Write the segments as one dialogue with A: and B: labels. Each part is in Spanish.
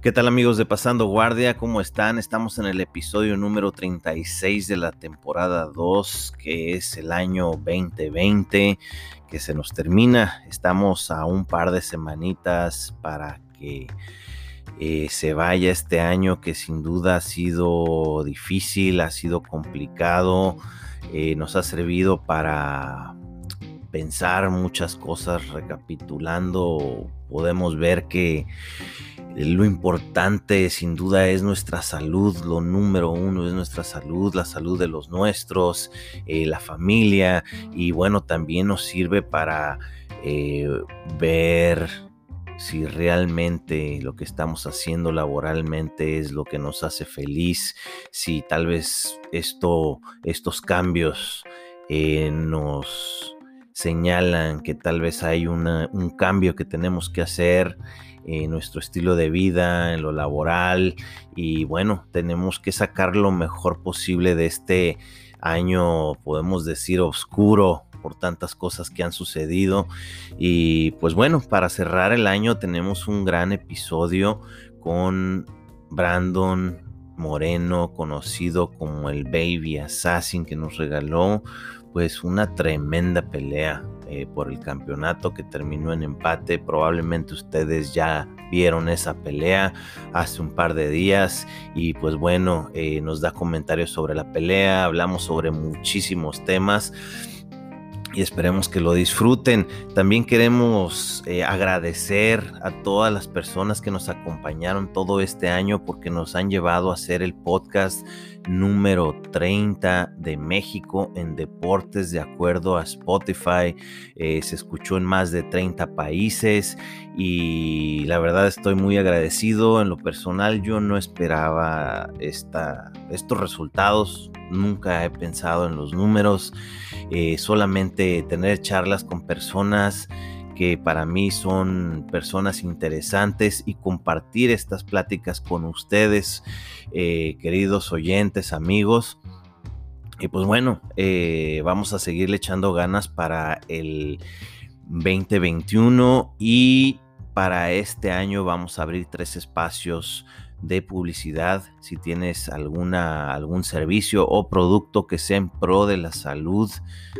A: ¿Qué tal amigos de Pasando Guardia? ¿Cómo están? Estamos en el episodio número 36 de la temporada 2, que es el año 2020, que se nos termina. Estamos a un par de semanitas para que eh, se vaya este año que sin duda ha sido difícil, ha sido complicado, eh, nos ha servido para pensar muchas cosas recapitulando podemos ver que lo importante sin duda es nuestra salud, lo número uno es nuestra salud, la salud de los nuestros, eh, la familia y bueno, también nos sirve para eh, ver si realmente lo que estamos haciendo laboralmente es lo que nos hace feliz, si tal vez esto, estos cambios eh, nos señalan que tal vez hay un cambio que tenemos que hacer en nuestro estilo de vida, en lo laboral y bueno, tenemos que sacar lo mejor posible de este año, podemos decir, oscuro por tantas cosas que han sucedido. Y pues bueno, para cerrar el año tenemos un gran episodio con Brandon Moreno, conocido como el Baby Assassin, que nos regaló pues una tremenda pelea eh, por el campeonato que terminó en empate. Probablemente ustedes ya vieron esa pelea hace un par de días y pues bueno, eh, nos da comentarios sobre la pelea, hablamos sobre muchísimos temas y esperemos que lo disfruten. También queremos eh, agradecer a todas las personas que nos acompañaron todo este año porque nos han llevado a hacer el podcast número 30 de México en deportes de acuerdo a Spotify. Eh, se escuchó en más de 30 países y la verdad estoy muy agradecido. En lo personal yo no esperaba esta, estos resultados, nunca he pensado en los números, eh, solamente tener charlas con personas que para mí son personas interesantes y compartir estas pláticas con ustedes, eh, queridos oyentes, amigos. Y pues bueno, eh, vamos a seguirle echando ganas para el 2021 y para este año vamos a abrir tres espacios de publicidad, si tienes alguna, algún servicio o producto que sea en pro de la salud,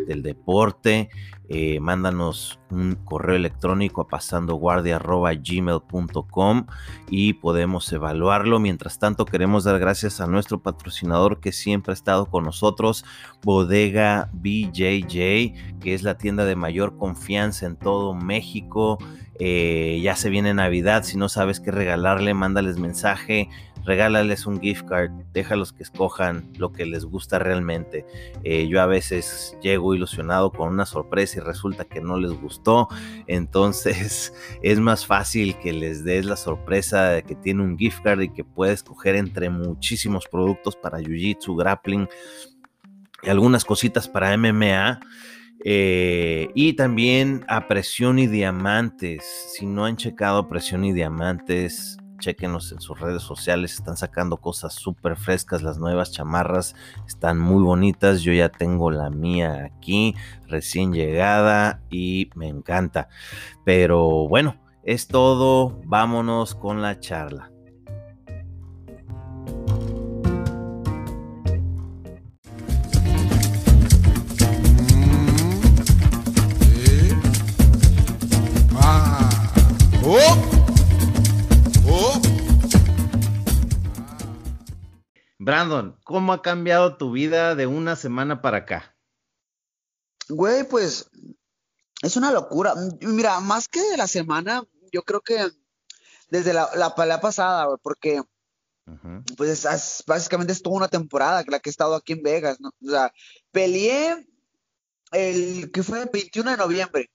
A: del deporte, eh, mándanos un correo electrónico a pasandoguardia.gmail.com y podemos evaluarlo. Mientras tanto, queremos dar gracias a nuestro patrocinador que siempre ha estado con nosotros, Bodega BJJ, que es la tienda de mayor confianza en todo México. Eh, ya se viene Navidad, si no sabes qué regalarle, mándales mensaje, regálales un gift card, déjalos que escojan lo que les gusta realmente. Eh, yo a veces llego ilusionado con una sorpresa y resulta que no les gustó, entonces es más fácil que les des la sorpresa de que tiene un gift card y que puede escoger entre muchísimos productos para Jiu-Jitsu, grappling y algunas cositas para MMA. Eh, y también a Presión y Diamantes. Si no han checado Presión y Diamantes, chequenos en sus redes sociales. Están sacando cosas súper frescas. Las nuevas chamarras están muy bonitas. Yo ya tengo la mía aquí, recién llegada y me encanta. Pero bueno, es todo. Vámonos con la charla. Brandon, ¿cómo ha cambiado tu vida de una semana para acá?
B: Güey, pues es una locura. Mira, más que de la semana, yo creo que desde la, la pelea pasada, güey, porque pues es, básicamente es toda una temporada la que he estado aquí en Vegas, ¿no? O sea, peleé el que fue el 21 de noviembre.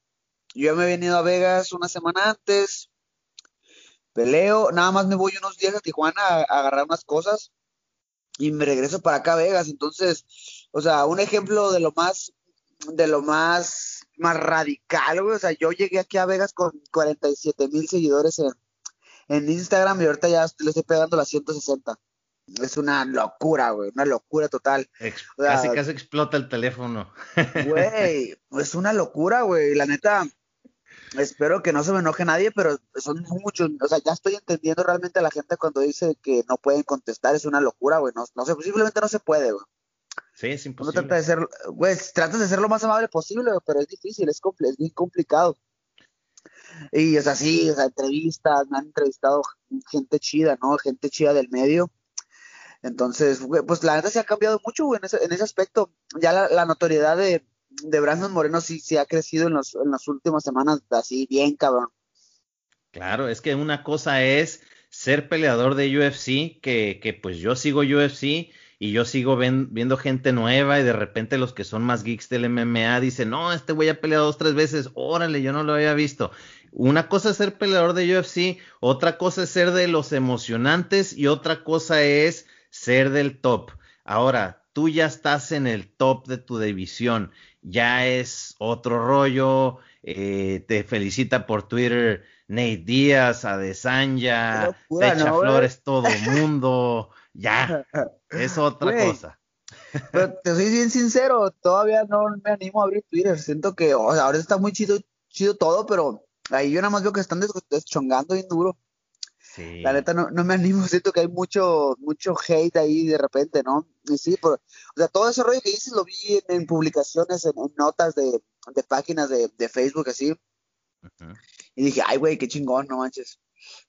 B: Yo me he venido a Vegas una semana antes. Peleo, nada más me voy unos días a Tijuana a agarrar unas cosas y me regreso para acá a Vegas. Entonces, o sea, un ejemplo de lo más, de lo más, más radical, güey. O sea, yo llegué aquí a Vegas con 47 mil seguidores en, en Instagram y ahorita ya le estoy pegando las 160. Es una locura, güey, una locura total.
A: casi, casi explota el teléfono.
B: Güey, es una locura, güey. La neta, espero que no se me enoje nadie, pero son muchos, o sea, ya estoy entendiendo realmente a la gente cuando dice que no pueden contestar, es una locura, güey, no, no sé, simplemente no se puede, güey.
A: Sí, es imposible.
B: trata de ser, güey, tratas de ser lo más amable posible, pero es difícil, es, es bien complicado. Y es así, o sea, entrevistas, me han entrevistado gente chida, ¿no? Gente chida del medio. Entonces, pues la neta se ha cambiado mucho, güey, en ese, en ese aspecto. Ya la, notoriedad de, de, Brandon Moreno sí, sí ha crecido en, los, en las últimas semanas, así bien, cabrón.
A: Claro, es que una cosa es ser peleador de UFC, que, que pues yo sigo UFC y yo sigo viendo gente nueva y de repente los que son más geeks del MMA dicen, no, este güey ha peleado dos, tres veces, órale, yo no lo había visto. Una cosa es ser peleador de UFC, otra cosa es ser de los emocionantes y otra cosa es ser del top. Ahora, tú ya estás en el top de tu división, ya es otro rollo, eh, te felicita por Twitter Nate Díaz, Adesanya, te echa flores todo mundo, ya, es otra cosa.
B: Pero te soy bien sincero, todavía no me animo a abrir Twitter, siento que ahora está muy chido, chido todo, pero Ahí yo nada más veo que están deschongando bien duro. Sí. La neta no, no, me animo, siento que hay mucho, mucho hate ahí de repente, ¿no? Sí, o sea, todo ese rollo que dices lo vi en, publicaciones, en, notas de, de páginas de, de, Facebook, así. Y dije, ay, güey, qué chingón, no manches.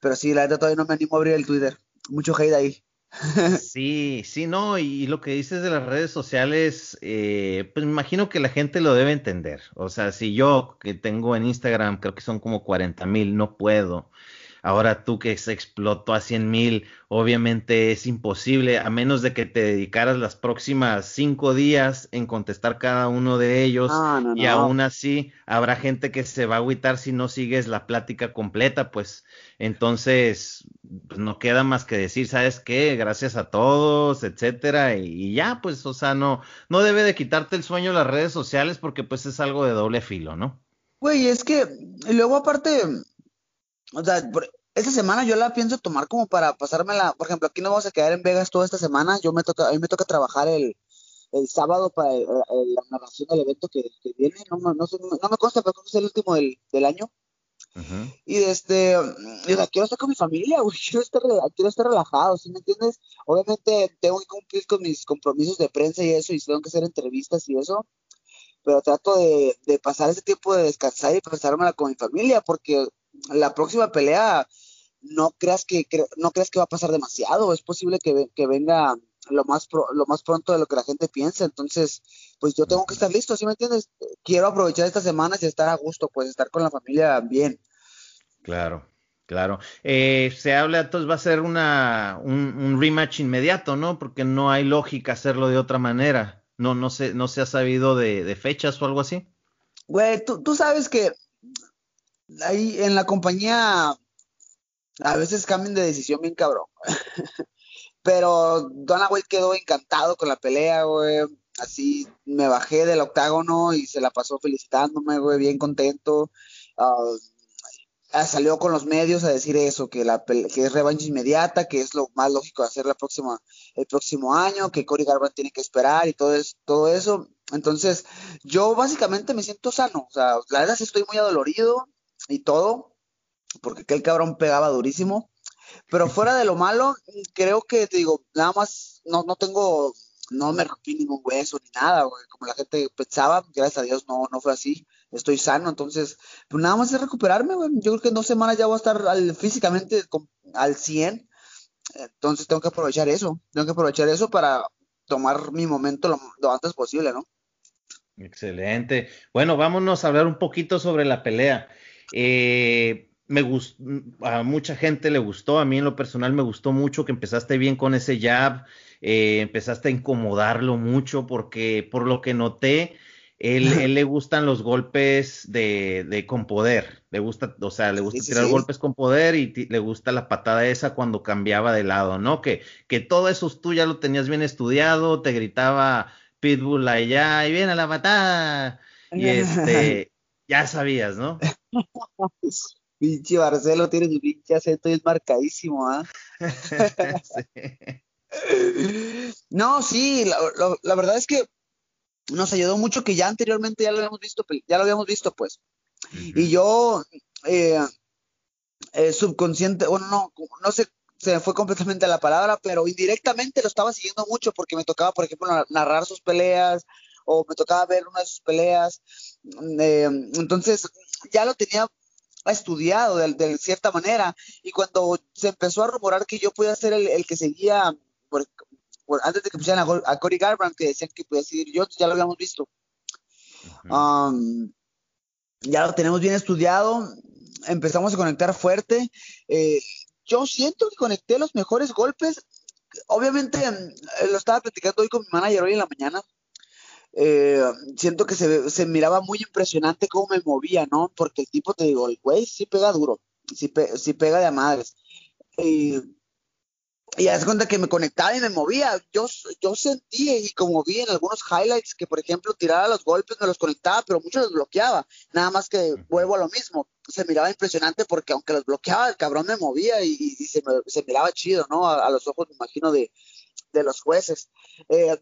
B: Pero sí, la neta todavía no me animo a abrir el Twitter. Mucho hate ahí.
A: Sí, sí, no, y lo que dices de las redes sociales, eh, pues me imagino que la gente lo debe entender. O sea, si yo que tengo en Instagram, creo que son como 40 mil, no puedo Ahora tú que se explotó a 100 mil, obviamente es imposible, a menos de que te dedicaras las próximas cinco días en contestar cada uno de ellos. y aún así habrá gente que se va a agüitar si no sigues la plática completa, pues entonces pues, no queda más que decir, ¿sabes qué? Gracias a todos, etcétera, y, ya, pues, o sea, no, no debe de quitarte el sueño las redes sociales porque pues es algo de doble filo, ¿no?
B: Güey, es que luego aparte o sea, esta semana yo la pienso tomar como para pasármela, por ejemplo, aquí nos vamos a quedar en Vegas toda esta semana, yo me toca, a mí me toca trabajar el, el sábado para la narración del evento que, viene, no, no, no, no, me consta, pero es el último del, del año. Y este, y, quiero estar con mi familia, güey, quiero estar, quiero estar relajado, ¿sí me entiendes? Obviamente tengo que cumplir con mis compromisos de prensa y eso, y tengo que hacer entrevistas y eso, pero trato de, de pasar ese tiempo de descansar y pasármela con mi familia, porque la próxima pelea no creas que, no creas que va a pasar demasiado, es posible que, que venga lo más lo más pronto de lo que la gente piensa, entonces pues yo tengo que estar listo, ¿sí me entiendes? Quiero aprovechar estas semanas y estar a gusto, pues estar con la familia bien.
A: Claro, claro. Eh, se habla, entonces va a ser una, un, rematch inmediato, ¿no? Porque no hay lógica hacerlo de otra manera. No, no se, no se ha sabido de, de fechas o algo así.
B: Güey, tú, tú sabes que ahí en la compañía a veces cambian de decisión bien cabrón. Pero Donna White quedó encantado con la pelea, güey. Así me bajé del octágono y se la pasó felicitándome, güey, bien contento. Uh, salió con los medios a decir eso, que, la, que es revancha inmediata, que es lo más lógico de hacer la próxima, el próximo año, que Cory Garbrandt tiene que esperar y todo, es, todo eso. Entonces, yo básicamente me siento sano. O sea, la verdad sí estoy muy adolorido y todo, porque aquel cabrón pegaba durísimo. Pero fuera de lo malo, creo que, te digo, nada más, no, no tengo, no me rompí ningún hueso ni nada, como la gente pensaba, gracias a Dios no, no fue así, estoy sano, entonces, pues nada más es recuperarme, güey. Yo creo que en dos semanas ya voy a estar al, físicamente al 100, entonces tengo que aprovechar eso, tengo que aprovechar eso para tomar mi momento lo, lo antes posible, ¿no?
A: Excelente. Bueno, vámonos a hablar un poquito sobre la pelea. Eh, me gustó, a mucha gente le gustó, a mí en lo personal me gustó mucho que empezaste bien con ese jab, eh, empezaste a incomodarlo mucho porque por lo que noté, él, él le gustan los golpes de, de, con poder, le gusta, o sea, le gusta tirar golpes con poder y le gusta la patada esa cuando cambiaba de lado, ¿no? Que, que todo eso tú ya lo tenías bien estudiado, te gritaba Pitbull allá y viene la patada y este, ya sabías, ¿no?
B: pinche Barcelo tiene su pinche acento y es marcadísimo, ¿ah? No, sí, la, verdad es que nos ayudó mucho que ya anteriormente ya lo habíamos visto, ya lo habíamos visto, pues. Y yo, eh, eh, subconsciente, bueno, no, no sé, se me fue completamente la palabra, pero indirectamente lo estaba siguiendo mucho porque me tocaba, por ejemplo, narrar sus peleas o me tocaba ver una de sus peleas. Eh, entonces, ya lo tenía estudiado de, cierta manera y cuando se empezó a rumorar que yo podía ser el, que seguía, antes de que pusieran a, a Cody Garbrandt, que decían que podía seguir yo, ya lo habíamos visto. Um, ya lo tenemos bien estudiado, empezamos a conectar fuerte. Eh, yo siento que conecté los mejores golpes. Obviamente mm, lo estaba platicando hoy con mi manager hoy en la mañana. Eh, siento que se, se, miraba muy impresionante cómo me movía, ¿no? Porque el tipo, te digo, el güey sí pega duro, sí, pega de madres. Eh, y haz cuenta que me conectaba y me movía. Yo, yo sentí y como vi en algunos highlights que, por ejemplo, tiraba los golpes, me los conectaba, pero muchos los bloqueaba. Nada más que vuelvo a lo mismo. Se miraba impresionante porque aunque los bloqueaba, el cabrón me movía y, se, se, miraba chido, ¿no? A, los ojos, me imagino, de, de los jueces. Eh,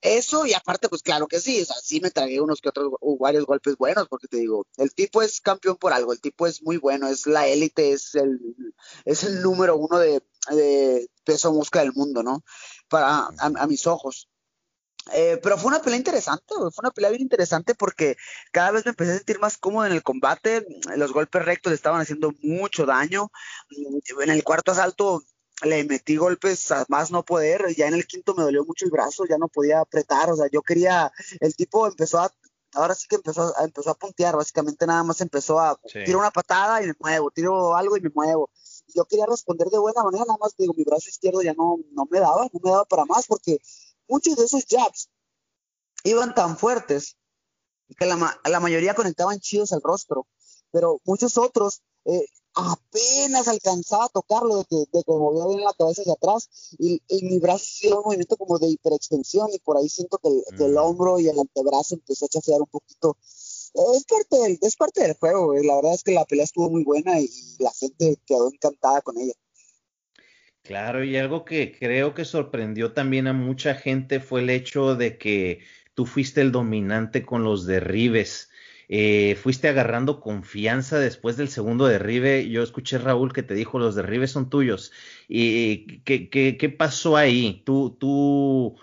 B: eso, y aparte, pues claro que sí, o sea, sí me tragué unos que otros, varios golpes buenos, porque te digo, el tipo es campeón por algo, el tipo es muy bueno, es la élite, es el, es el número uno de, peso mosca del mundo, ¿no? Para, a, mis ojos. Eh, pero fue una pelea interesante, fue una pelea bien interesante porque cada vez me empecé a sentir más cómodo en el combate, los golpes rectos estaban haciendo mucho daño, en el cuarto asalto le metí golpes a más no poder, ya en el quinto me dolió mucho el brazo, ya no podía apretar, o sea, yo quería, el tipo empezó a, ahora sí que empezó a, empezó a puntear, básicamente nada más empezó a, tiro una patada y me muevo, tiro algo y me muevo. Yo quería responder de buena manera, nada más digo, mi brazo izquierdo ya no, no me daba, no me daba para más, porque muchos de esos jabs iban tan fuertes que la, la mayoría conectaban chidos al rostro, pero muchos otros eh, apenas alcanzaba a tocarlo de que, de que movía bien la cabeza hacia atrás y, mi brazo hacía un movimiento como de hiperextensión y por ahí siento que el, mm. hombro y el antebrazo empezó a chafear un poquito. Es parte del, es parte del juego, la verdad es que la pelea estuvo muy buena y la gente quedó encantada con ella.
A: Claro, y algo que creo que sorprendió también a mucha gente fue el hecho de que tú fuiste el dominante con los derribes. Eh, fuiste agarrando confianza después del segundo derribe. Yo escuché Raúl que te dijo los derribes son tuyos. ¿Y qué, qué, pasó ahí? ¿Tú, ¿Tú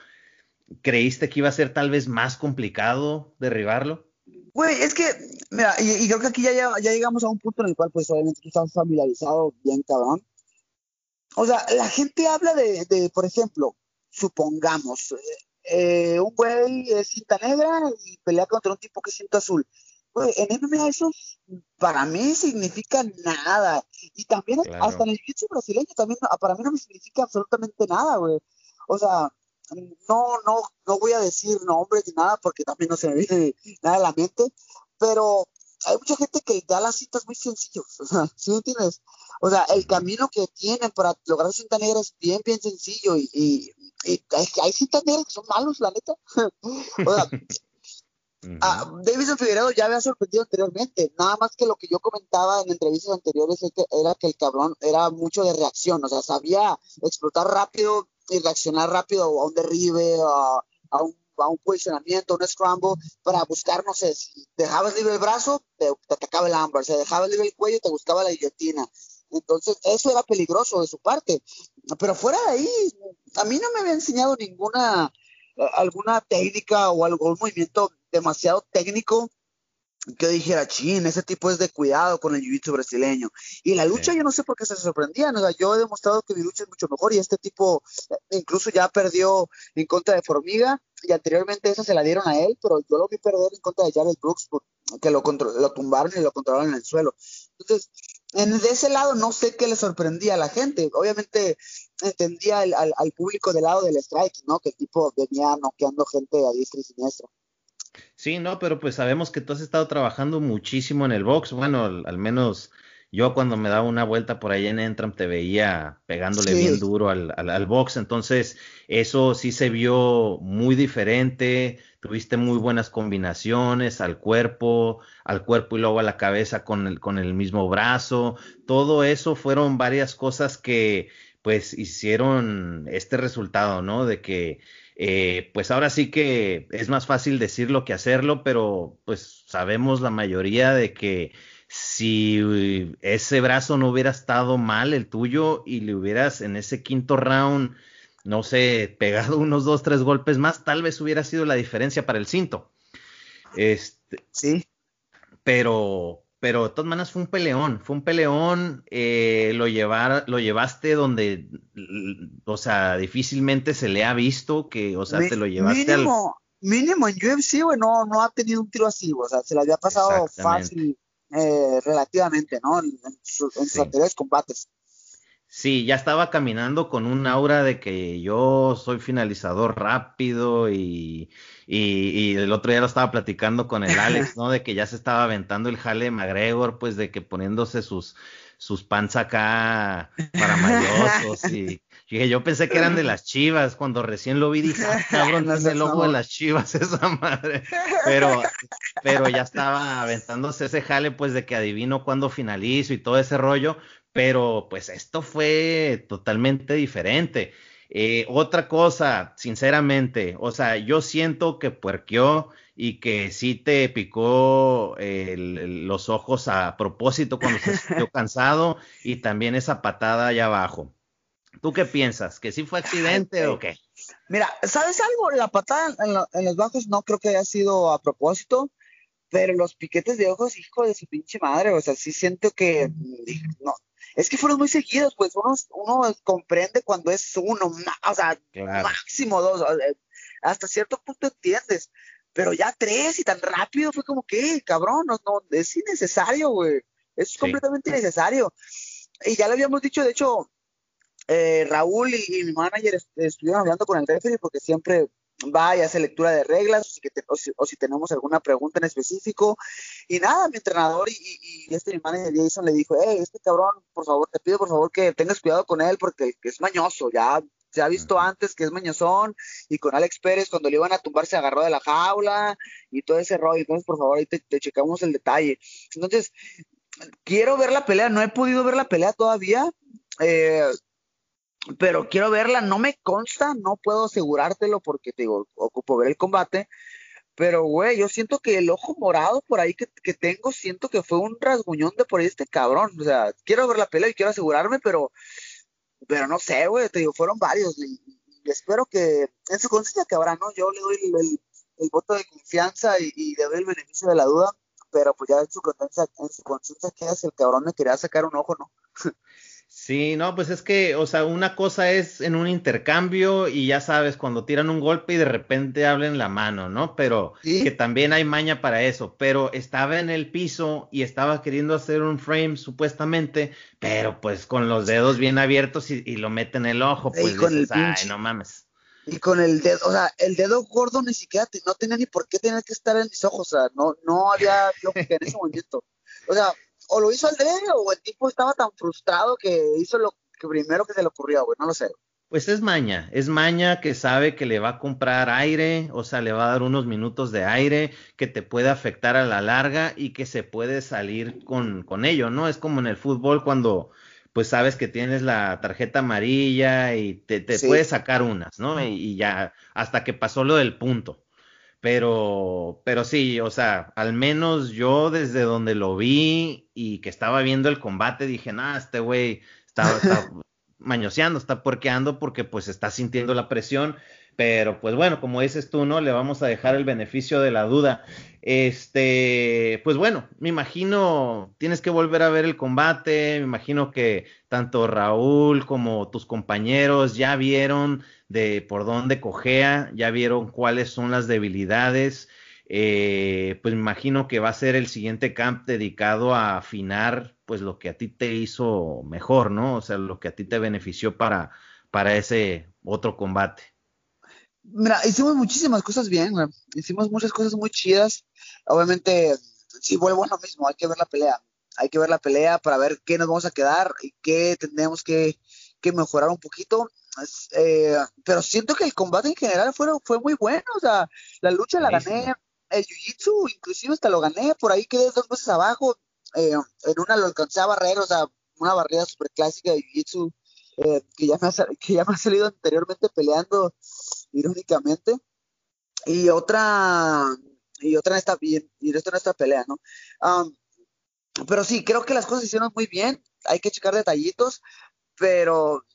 A: creíste que iba a ser tal vez más complicado derribarlo?
B: Güey, es que, mira, y, creo que aquí ya, ya, llegamos a un punto en el cual, pues, obviamente tú estás familiarizado bien, cabrón. O sea, la gente habla de, de por ejemplo, supongamos, eh, un güey es cinta negra y pelea contra un tipo que es cinta azul en MMA eso para mí significa nada. Y también hasta en el jiu brasileño también para mí no me significa absolutamente nada, güey. O sea, no, no, no voy a decir nombres ni nada porque también no se me viene nada a la mente, pero hay mucha gente que da las citas muy sencillos, o sea, ¿sí me entiendes? O sea, el camino que tienen para lograr cinta negra es bien, bien sencillo y, y, y hay, cintas negras que son malos, la neta. o sea, Uh Davidson Figueredo ya había sorprendido anteriormente, nada más que lo que yo comentaba en entrevistas anteriores era que el cabrón era mucho de reacción, o sea, sabía explotar rápido y reaccionar rápido a un derribe, a, un, posicionamiento, a un scramble, para buscar, no sé, si dejabas libre el brazo, te, atacaba el ámbar, si dejabas libre el cuello, te buscaba la guillotina. Entonces, eso era peligroso de su parte. Pero fuera de ahí, a mí no me había enseñado ninguna alguna técnica o algún movimiento demasiado técnico que dijera, chin, ese tipo es de cuidado con el jiu-jitsu brasileño. Y la lucha, yo no sé por qué se sorprendían. O sea, yo he demostrado que mi lucha es mucho mejor y este tipo eh, incluso ya perdió en contra de Formiga y anteriormente esa se la dieron a él, pero yo lo vi perder en contra de Jared Brooks que lo, lo tumbaron y lo controlaron en el suelo. Entonces, en, de ese lado no sé qué le sorprendía a la gente. Obviamente entendía al, al, público del lado del strike, ¿no? Que el tipo venía noqueando gente a diestra y siniestra.
A: Sí, no, pero pues sabemos que tú has estado trabajando muchísimo en el box. Bueno, al, menos yo cuando me daba una vuelta por ahí en Entram te veía pegándole bien duro al, al, box. Entonces, eso sí se vio muy diferente. Tuviste muy buenas combinaciones al cuerpo, al cuerpo y luego a la cabeza con el, con el mismo brazo. Todo eso fueron varias cosas que pues hicieron este resultado, ¿no? De que eh, pues ahora sí que es más fácil decirlo que hacerlo, pero pues sabemos la mayoría de que si ese brazo no hubiera estado mal, el tuyo, y le hubieras en ese quinto round, no sé, pegado unos dos, tres golpes más, tal vez hubiera sido la diferencia para el cinto. Este,
B: sí.
A: Pero, pero de todas maneras fue un peleón, fue un peleón, eh, lo, llevar, lo llevaste donde, o sea, difícilmente se le ha visto que, o sea, te lo llevaste
B: mínimo, Mínimo en UFC, güey, no, no ha tenido un tiro así, o sea, se le había pasado fácil, eh, relativamente, ¿no? En, sus anteriores combates.
A: Sí, ya estaba caminando con un aura de que yo soy finalizador rápido y, y, el otro día lo estaba platicando con el Alex, ¿no? De que ya se estaba aventando el jale McGregor, pues de que poniéndose sus, sus pants acá para mayosos y, yo pensé que eran de las chivas, cuando recién lo vi dije, ah, cabrón, es el logo de las chivas esa madre, pero, pero ya estaba aventándose ese jale pues de que adivino cuándo finalizo y todo ese rollo, pero pues esto fue totalmente diferente. Eh, otra cosa, sinceramente, o sea, yo siento que puerqueó y que sí te picó los ojos a propósito cuando se sintió cansado y también esa patada allá abajo. ¿Tú qué piensas? ¿Que sí fue accidente o qué?
B: Mira, ¿sabes algo? La patada en, los bajos no creo que haya sido a propósito, pero los piquetes de ojos, hijo de su pinche madre, o sea, sí siento que, no, es que fueron muy seguidos, pues uno, uno comprende cuando es uno, o sea, máximo dos, hasta cierto punto entiendes, pero ya tres y tan rápido fue como que, cabrón, no, no es innecesario, güey, es completamente innecesario. Y ya lo habíamos dicho, de hecho, eh, Raúl y, mi manager estuvieron hablando con el referee porque siempre va y hace lectura de reglas o si, tenemos alguna pregunta en específico. Y nada, mi entrenador y, este mi manager Jason le dijo, hey, este cabrón, por favor, te pido por favor que tengas cuidado con él porque es mañoso, ya se ha visto antes que es mañosón y con Alex Pérez cuando le iban a tumbar se agarró de la jaula y todo ese rollo. Entonces, por favor, ahí te, te checamos el detalle. Entonces, quiero ver la pelea, no he podido ver la pelea todavía. Eh, pero quiero verla, no me consta, no puedo asegurártelo porque te digo, ocupo ver el combate, pero güey, yo siento que el ojo morado por ahí que, tengo, siento que fue un rasguñón de por ahí este cabrón, o sea, quiero ver la pelea y quiero asegurarme, pero, pero no sé, güey, te digo, fueron varios y, espero que en su conciencia que habrá, ¿no? Yo le doy el, voto de confianza y, y, le doy el beneficio de la duda, pero pues ya en su conciencia, en su conciencia que es el cabrón me quería sacar un ojo, ¿no?
A: Sí, no, pues es que, o sea, una cosa es en un intercambio y ya sabes, cuando tiran un golpe y de repente hablen la mano, ¿no? Pero que también hay maña para eso, pero estaba en el piso y estaba queriendo hacer un frame supuestamente, pero pues con los dedos bien abiertos y, lo mete en el ojo, pues dices, ay, no mames.
B: Y con el dedo, o sea, el dedo gordo ni siquiera, no tenía ni por qué tener que estar en mis ojos, o sea, no, no había lógica en ese momento. O sea, o lo hizo al dedo o el tipo estaba tan frustrado que hizo lo que primero que se le ocurrió, güey, no lo sé.
A: Pues es maña, es maña que sabe que le va a comprar aire, o sea, le va a dar unos minutos de aire que te puede afectar a la larga y que se puede salir con, con ello, ¿no? Es como en el fútbol cuando pues sabes que tienes la tarjeta amarilla y te, te puedes sacar unas, ¿no? y, ya, hasta que pasó lo del punto. Pero, pero sí, o sea, al menos yo desde donde lo vi y que estaba viendo el combate, dije, nah, este güey está, está mañoseando, está porqueando porque pues está sintiendo la presión. Pero pues bueno, como dices tú, ¿no? Le vamos a dejar el beneficio de la duda. Este, pues bueno, me imagino, tienes que volver a ver el combate, me imagino que tanto Raúl como tus compañeros ya vieron de por dónde cojea, ya vieron cuáles son las debilidades. Eh, pues me imagino que va a ser el siguiente camp dedicado a afinar pues lo que a ti te hizo mejor, ¿no? O sea, lo que a ti te benefició para, para ese otro combate.
B: Mira, hicimos muchísimas cosas bien, güey. Hicimos muchas cosas muy chidas. Obviamente, sí, vuelvo a lo mismo, hay que ver la pelea. Hay que ver la pelea para ver qué nos vamos a quedar y qué tenemos que, que mejorar un poquito. Eh, pero siento que el combate en general fue, fue muy bueno, o sea, la lucha la gané, el jiu-jitsu inclusive hasta lo gané, por ahí quedé dos veces abajo, eh, en una lo alcancé a barrer, o sea, una barrida super clásica de jiu-jitsu eh, que, ya me ha, que ya me ha salido anteriormente peleando, irónicamente. Y otra, y otra en esta, y, y esto en esta pelea, ¿no? pero sí, creo que las cosas se hicieron muy bien, hay que checar detallitos, pero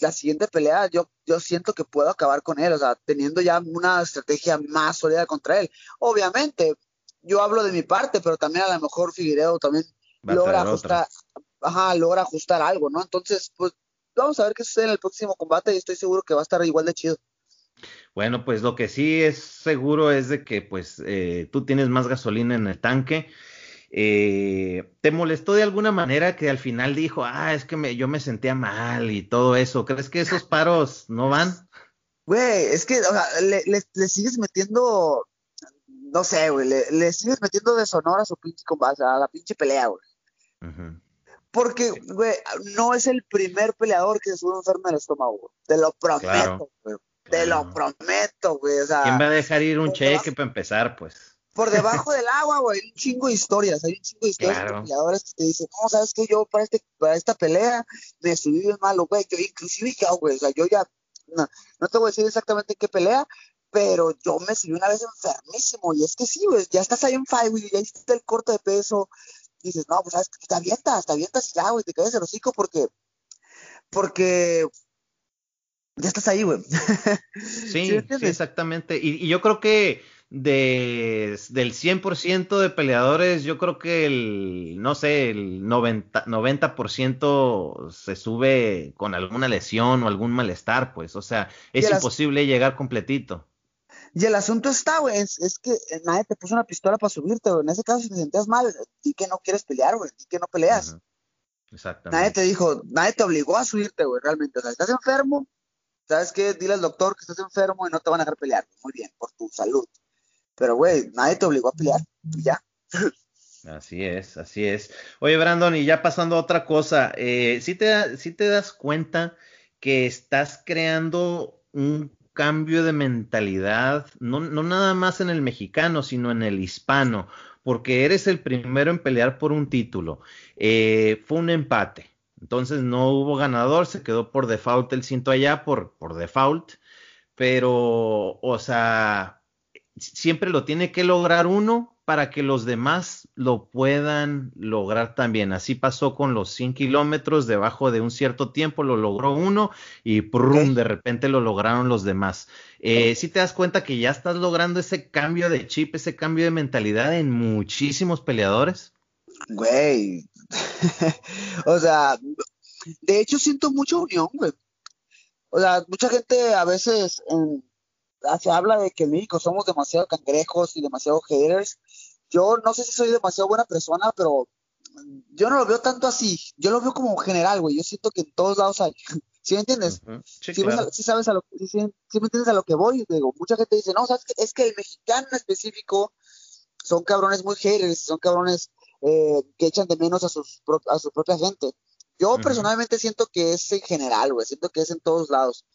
B: la siguiente pelea yo, yo siento que puedo acabar con él, o sea, teniendo ya una estrategia más sólida contra él. Obviamente, yo hablo de mi parte, pero también a lo mejor Figueiredo también logra ajustar, ajá, logra ajustar algo, ¿no? Entonces, pues vamos a ver qué sucede en el próximo combate y estoy seguro que va a estar igual de chido.
A: Bueno, pues lo que sí es seguro es de que pues eh, tú tienes más gasolina en el tanque. Eh, ¿Te molestó de alguna manera que al final dijo, ah, es que me, yo me sentía mal y todo eso? ¿Crees que esos paros no van?
B: Güey, es que o sea, le, le, sigues metiendo, no sé, güey, le, sigues metiendo deshonor a su pinche combate, a la pinche pelea, güey. Porque, güey, no es el primer peleador que se sube enfermo del estómago, güey. Te lo prometo, güey. Te lo prometo, güey. O sea,
A: ¿Quién va a dejar ir un cheque para empezar, pues?
B: por debajo del agua, güey, hay un chingo de historias, hay un chingo de historias de peleadores que te dicen, no, sabes que yo para este, para esta pelea me subí bien malo, güey, yo inclusive ya, güey, o sea, yo ya, no, no, te voy a decir exactamente qué pelea, pero yo me subí una vez enfermísimo, y es que sí, güey, ya estás ahí en fight, güey, ya hiciste el corte de peso, dices, no, pues sabes que te avientas, te avientas y ya, güey, te caes el hocico porque, porque ya estás ahí, güey.
A: Sí, sí, exactamente. Y, y, yo creo que de, del 100% de peleadores, yo creo que el, no sé, el 90%, 90 se sube con alguna lesión o algún malestar, pues, o sea, es imposible llegar completito.
B: Y el asunto está, güey, es, que nadie te puso una pistola para subirte, güey. En ese caso, si te sentías mal, di que no quieres pelear, güey, di que no peleas. Exactamente. Nadie te dijo, nadie te obligó a subirte, güey, realmente. O sea, estás enfermo, ¿sabes qué? Dile al doctor que estás enfermo y no te van a dejar pelear. Muy bien, por tu salud. Pero, güey, nadie te obligó a pelear, ya.
A: Así es, así es. Oye, Brandon, y ya pasando a otra cosa, eh, ¿sí, te, ¿sí te das cuenta que estás creando un cambio de mentalidad, no, no nada más en el mexicano, sino en el hispano, porque eres el primero en pelear por un título. Eh, fue un empate, entonces no hubo ganador, se quedó por default el cinto allá, por, por default, pero, o sea, siempre lo tiene que lograr uno para que los demás lo puedan lograr también. Así pasó con los 100 kilómetros, debajo de un cierto tiempo lo logró uno y ¡prum! de repente lo lograron los demás. Eh, si te das cuenta que ya estás logrando ese cambio de chip, ese cambio de mentalidad en muchísimos peleadores.
B: Güey, o sea, de hecho siento mucha unión, güey. O sea, mucha gente a veces se habla de que en México somos demasiado cangrejos y demasiado haters. Yo no sé si soy demasiado buena persona, pero yo no lo veo tanto así. Yo lo veo como general, güey. Yo siento que en todos lados hay. ¿Sí me entiendes? sí, sabes a lo, sí, me entiendes a lo que voy. Digo, mucha gente dice, no, ¿sabes qué? Es que el mexicano en específico son cabrones muy haters, son cabrones eh, que echan de menos a, sus, a su propia gente. Yo personalmente siento que es en general, güey. Siento que es en todos lados.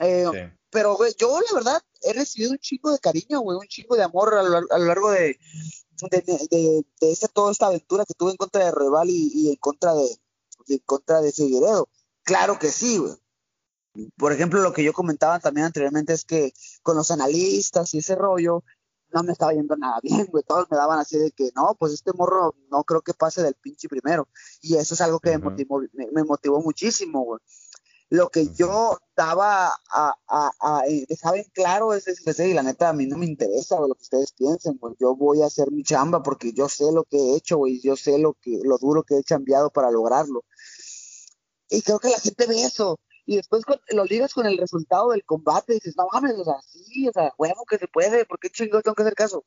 B: Eh, pero, güey, yo la verdad he recibido un chingo de cariño, güey, un chingo de amor a lo, largo de, de, de, toda esta aventura que tuve en contra de Rival y, en contra de, en contra de Figueredo. Claro que sí, güey. Por ejemplo, lo que yo comentaba también anteriormente es que con los analistas y ese rollo, no me estaba yendo nada bien, güey. Todos me daban así de que, no, pues este morro no creo que pase del pinche primero. Y eso es algo que me, motivó, me motivó muchísimo, güey. Lo que yo daba a, a, a eh, dejaba en claro es, y la neta a mí no me interesa lo que ustedes piensen, pues yo voy a hacer mi chamba porque yo sé lo que he hecho, güey, yo sé lo que, lo duro que he cambiado para lograrlo. Y creo que la gente ve eso. Y después lo ligas con el resultado del combate y dices, no mames, o sea, sí, o sea, huevo que se puede, ¿por qué tengo que hacer caso?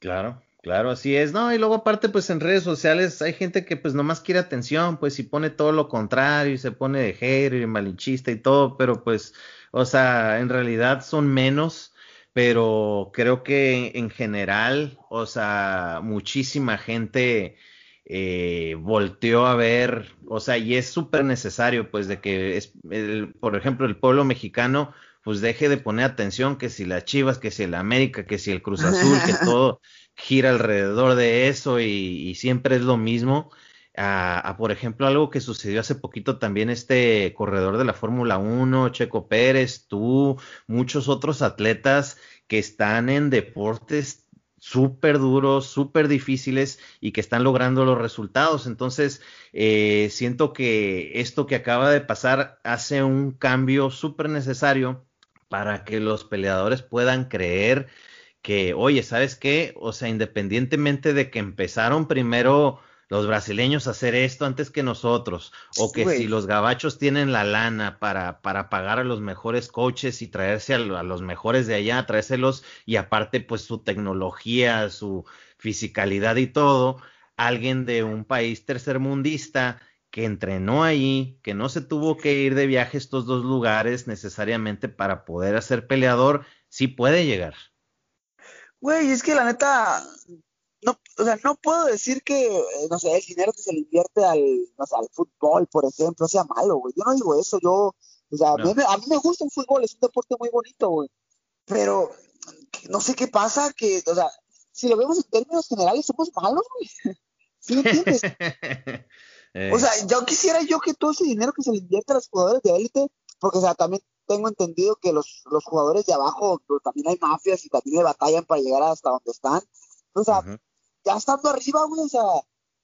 A: Claro, Claro, así es. No, y luego aparte, pues en redes sociales hay gente que pues nomás quiere atención, pues y pone todo lo contrario y se pone de hater y malinchista y todo, pero pues, o sea, en realidad son menos, pero creo que en general, o sea, muchísima gente eh, volteó a ver, o sea, y es súper necesario, pues, de que, es, el, por ejemplo, el pueblo mexicano, pues deje de poner atención que si las Chivas, que si el América, que si el Cruz Azul, que todo gira alrededor de eso y, siempre es lo mismo. A, por ejemplo, algo que sucedió hace poquito también este corredor de la Fórmula 1, Checo Pérez, tú, muchos otros atletas que están en deportes súper duros, súper difíciles y que están logrando los resultados. Entonces, eh, siento que esto que acaba de pasar hace un cambio súper necesario para que los peleadores puedan creer que, oye, ¿sabes qué? O sea, independientemente de que empezaron primero los brasileños hacer esto antes que nosotros, o que si los gabachos tienen la lana para, para pagar a los mejores coaches y traerse a, los mejores de allá, traérselos, y aparte pues su tecnología, su fisicalidad y todo, alguien de un país tercermundista que entrenó ahí, que no se tuvo que ir de viaje a estos dos lugares necesariamente para poder hacer peleador, sí puede llegar.
B: Güey, es que la neta, o sea, no puedo decir que, eh, no sé, el dinero que se le invierte al, no sé, al fútbol, por ejemplo, sea malo, güey. Yo no digo eso, yo, o sea, a, mí, me gusta el fútbol, es un deporte muy bonito, güey. Pero no sé qué pasa, que, o sea, si lo vemos en términos generales, somos malos, güey. ¿Sí me entiendes? O sea, yo quisiera yo que todo ese dinero que se le invierte a los jugadores de élite, porque, o sea, también tengo entendido que los, los jugadores de abajo, pues, también hay mafias y también le batallan para llegar hasta donde están. O sea, ya estando arriba, güey, o sea,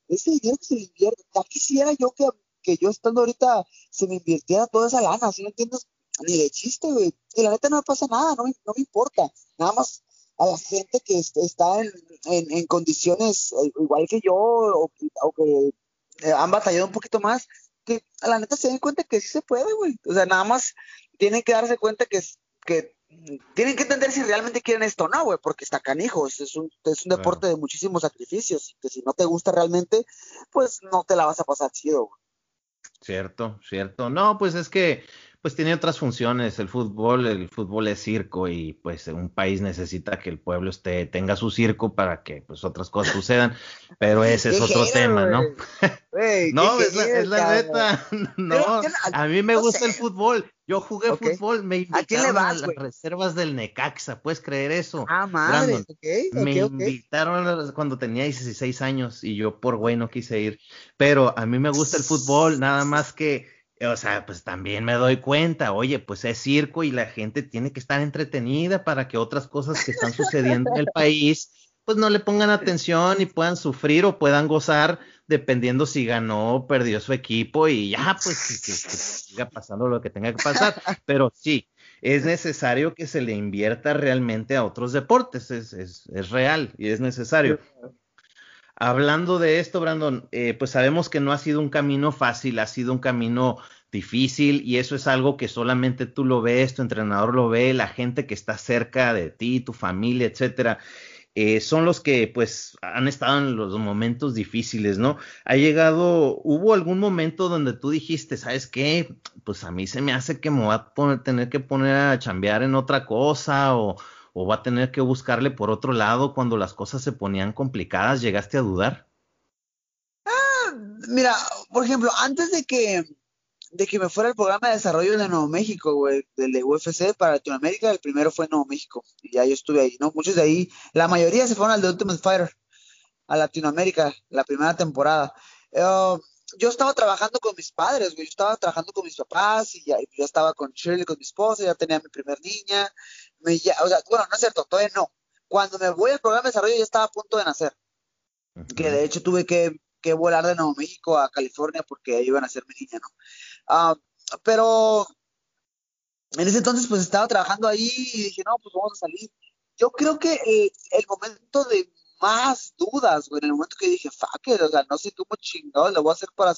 B: ese dinero que se le invierte, ya quisiera yo que, que yo estando ahorita se me invirtiera toda esa lana, ¿sí me entiendes? Ni de chiste, güey. Y la neta no me pasa nada, no no me importa. Nada más a la gente que está en, en, en condiciones eh, igual que yo o, que eh, han batallado un poquito más, que a la neta se den cuenta que sí se puede, güey. O sea, nada más tienen que darse cuenta que tienen que entender si realmente quieren esto o no, güey, porque está canijo, es un, es un deporte de muchísimos sacrificios, y que si no te gusta realmente, pues no te la vas a pasar chido, güey.
A: Cierto, cierto. No, pues es que pues tiene otras funciones. El fútbol, el fútbol es circo y pues un país necesita que el pueblo esté, tenga su circo para que pues otras cosas sucedan. Pero ese es otro tema, ¿no? no, es la, neta. No, a mí me gusta el fútbol. Yo jugué fútbol, me invitaron ¿A, las reservas del Necaxa, ¿puedes creer eso?
B: Ah, madre,
A: me invitaron cuando tenía 16 años y yo por güey no quise ir. Pero a mí me gusta el fútbol, nada más que o sea, pues también me doy cuenta, oye, pues es circo y la gente tiene que estar entretenida para que otras cosas que están sucediendo en el país, pues no le pongan atención y puedan sufrir o puedan gozar dependiendo si ganó o perdió su equipo y ya, pues que, siga pasando lo que tenga que pasar. Pero sí, es necesario que se le invierta realmente a otros deportes, es, es, es real y es necesario. Hablando de esto, Brandon, eh, pues sabemos que no ha sido un camino fácil, ha sido un camino difícil y eso es algo que solamente tú lo ves, tu entrenador lo ve, la gente que está cerca de ti, tu familia, etcétera. Eh, son los que pues han estado en los momentos difíciles, ¿no? Ha llegado, hubo algún momento donde tú dijiste, ¿sabes qué? Pues a mí se me hace que me voy a tener que poner a chambear en otra cosa o, o va a tener que buscarle por otro lado cuando las cosas se ponían complicadas? ¿Llegaste a dudar?
B: Ah, mira, por ejemplo, antes de que de que me fuera el programa de desarrollo de Nuevo México, güey, del de UFC para Latinoamérica, el primero fue Nuevo México, y ya yo estuve ahí, ¿no? Muchos de ahí, la mayoría se fueron al de Ultimate Fighter, a Latinoamérica, la primera temporada. Eh, yo estaba trabajando con mis padres, güey, yo estaba trabajando con mis papás, y ya, ya estaba con Shirley, con mi esposa, ya tenía mi primer niña, me, o sea, bueno, no es cierto, todavía no. Cuando me voy al programa de desarrollo ya estaba a punto de nacer. Que de hecho tuve que, que, volar de Nuevo México a California porque ahí iban a ser mi niña, ¿no? Ah, pero en ese entonces pues estaba trabajando ahí y dije, no, pues vamos a salir. Yo creo que el, momento de más dudas, güey, en el momento que dije, fuck it, o sea, no sé cómo chingado lo voy a hacer para,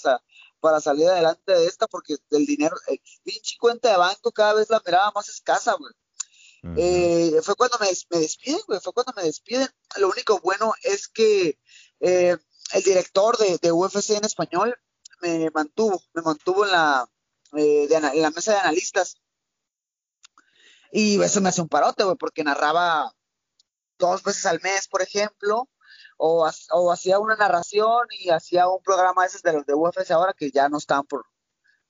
B: para salir adelante de esta porque el dinero, el pinche cuenta de banco cada vez la miraba más escasa, güey. Eh, fue cuando me, despiden, güey, fue cuando me despiden. Lo único bueno es que eh, el director de, UFC en español me mantuvo, me mantuvo en la, eh, en la mesa de analistas. Y eso me hace un parote, güey, porque narraba dos veces al mes, por ejemplo, o, o hacía una narración y hacía un programa de los de UFC ahora que ya no estaban por,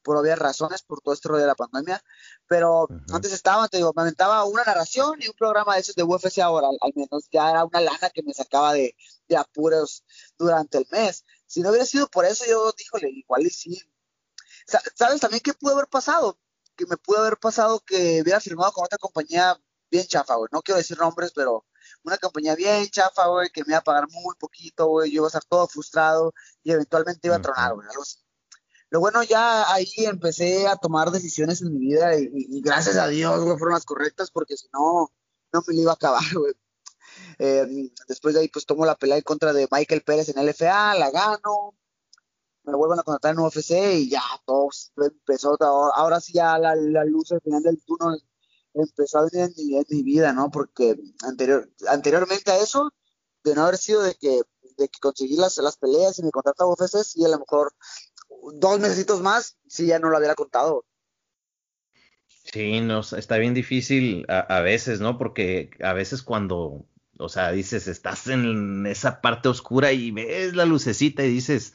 B: por obvias razones, por todo esto de la pandemia, pero antes estaba, te digo, me aventaba una narración y un programa de esos de UFC ahora, al, menos ya era una lana que me sacaba de, apuros durante el mes. Si no hubiera sido por eso, yo díjole, igual y sí. ¿Sabes también qué pudo haber pasado? Que me pudo haber pasado que hubiera firmado con otra compañía bien chafa, güey. No quiero decir nombres, pero una compañía bien chafa, güey, que me iba a pagar muy poquito, güey. Yo iba a estar todo frustrado y eventualmente iba a tronar, güey. Algo así. Lo bueno, ya ahí empecé a tomar decisiones en mi vida y, gracias a Dios, güey, fueron las correctas porque si no, no me lo iba a acabar, güey. Eh, después de ahí, pues tomo la pelea en contra de Michael Pérez en LFA, la gano, me vuelven a contratar en UFC y ya todo empezó, ahora sí ya la, luz al final del túnel empezó a venir en mi, vida, ¿no? Porque anterior, anteriormente a eso, de no haber sido de que, de que conseguí las, las peleas y me contrataba UFC, sí a lo mejor dos meses más, sí ya no lo hubiera contado.
A: Sí, no, está bien difícil a, veces, ¿no? Porque a veces cuando, o sea, dices, estás en esa parte oscura y ves la lucecita y dices,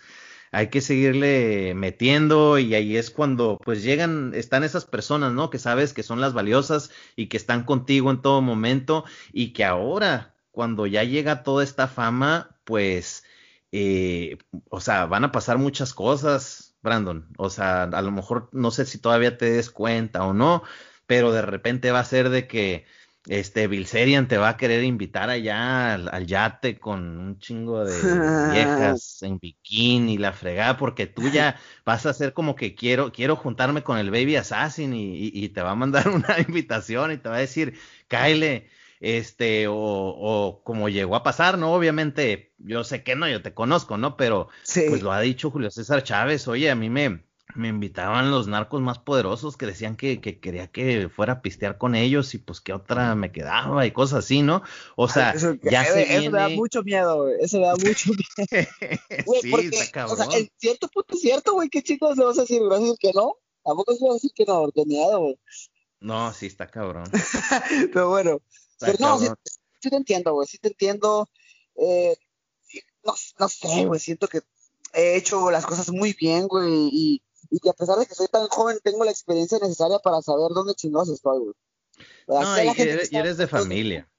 A: hay que seguirle metiendo y ahí es cuando pues llegan, están esas personas, ¿no? Que sabes que son las valiosas y que están contigo en todo momento y que ahora, cuando ya llega toda esta fama, pues, eh, o sea, van a pasar muchas cosas, Brandon. O sea, a lo mejor no sé si todavía te des cuenta o no, pero de repente va a ser de que este Bilzerian te va a querer invitar allá al, yate con un chingo de viejas en bikini y la fregada, porque tú ya vas a hacer como que quiero, quiero juntarme con el Baby Assassin y, te va a mandar una invitación y te va a decir, Kyle, este, o, o, como llegó a pasar, ¿no? Obviamente, yo sé que no, yo te conozco, ¿no? Pero pues lo ha dicho Julio César Chávez, oye, a mí me, me invitaban los narcos más poderosos que decían que, que, quería que fuera a pistear con ellos y pues que otra me quedaba y cosas así, ¿no? O sea, ya
B: se viene... Eso me da mucho miedo, güey. Eso me da mucho miedo. sí, está cabrón. O sea, en cierto punto es cierto, güey. ¿Qué chicos le vas a decir? ¿Me vas a decir que no? Tampoco se va a decir que no, porque miedo, güey.
A: No, sí, está cabrón.
B: pero bueno. pero no, sí, sí, te entiendo, güey. Sí te entiendo. Eh, no, no sé, güey. Siento que he hecho las cosas muy bien, güey. Y y que a pesar de que soy tan joven, tengo la experiencia necesaria para saber dónde chingados estoy, güey.
A: No, y, eres, de familia.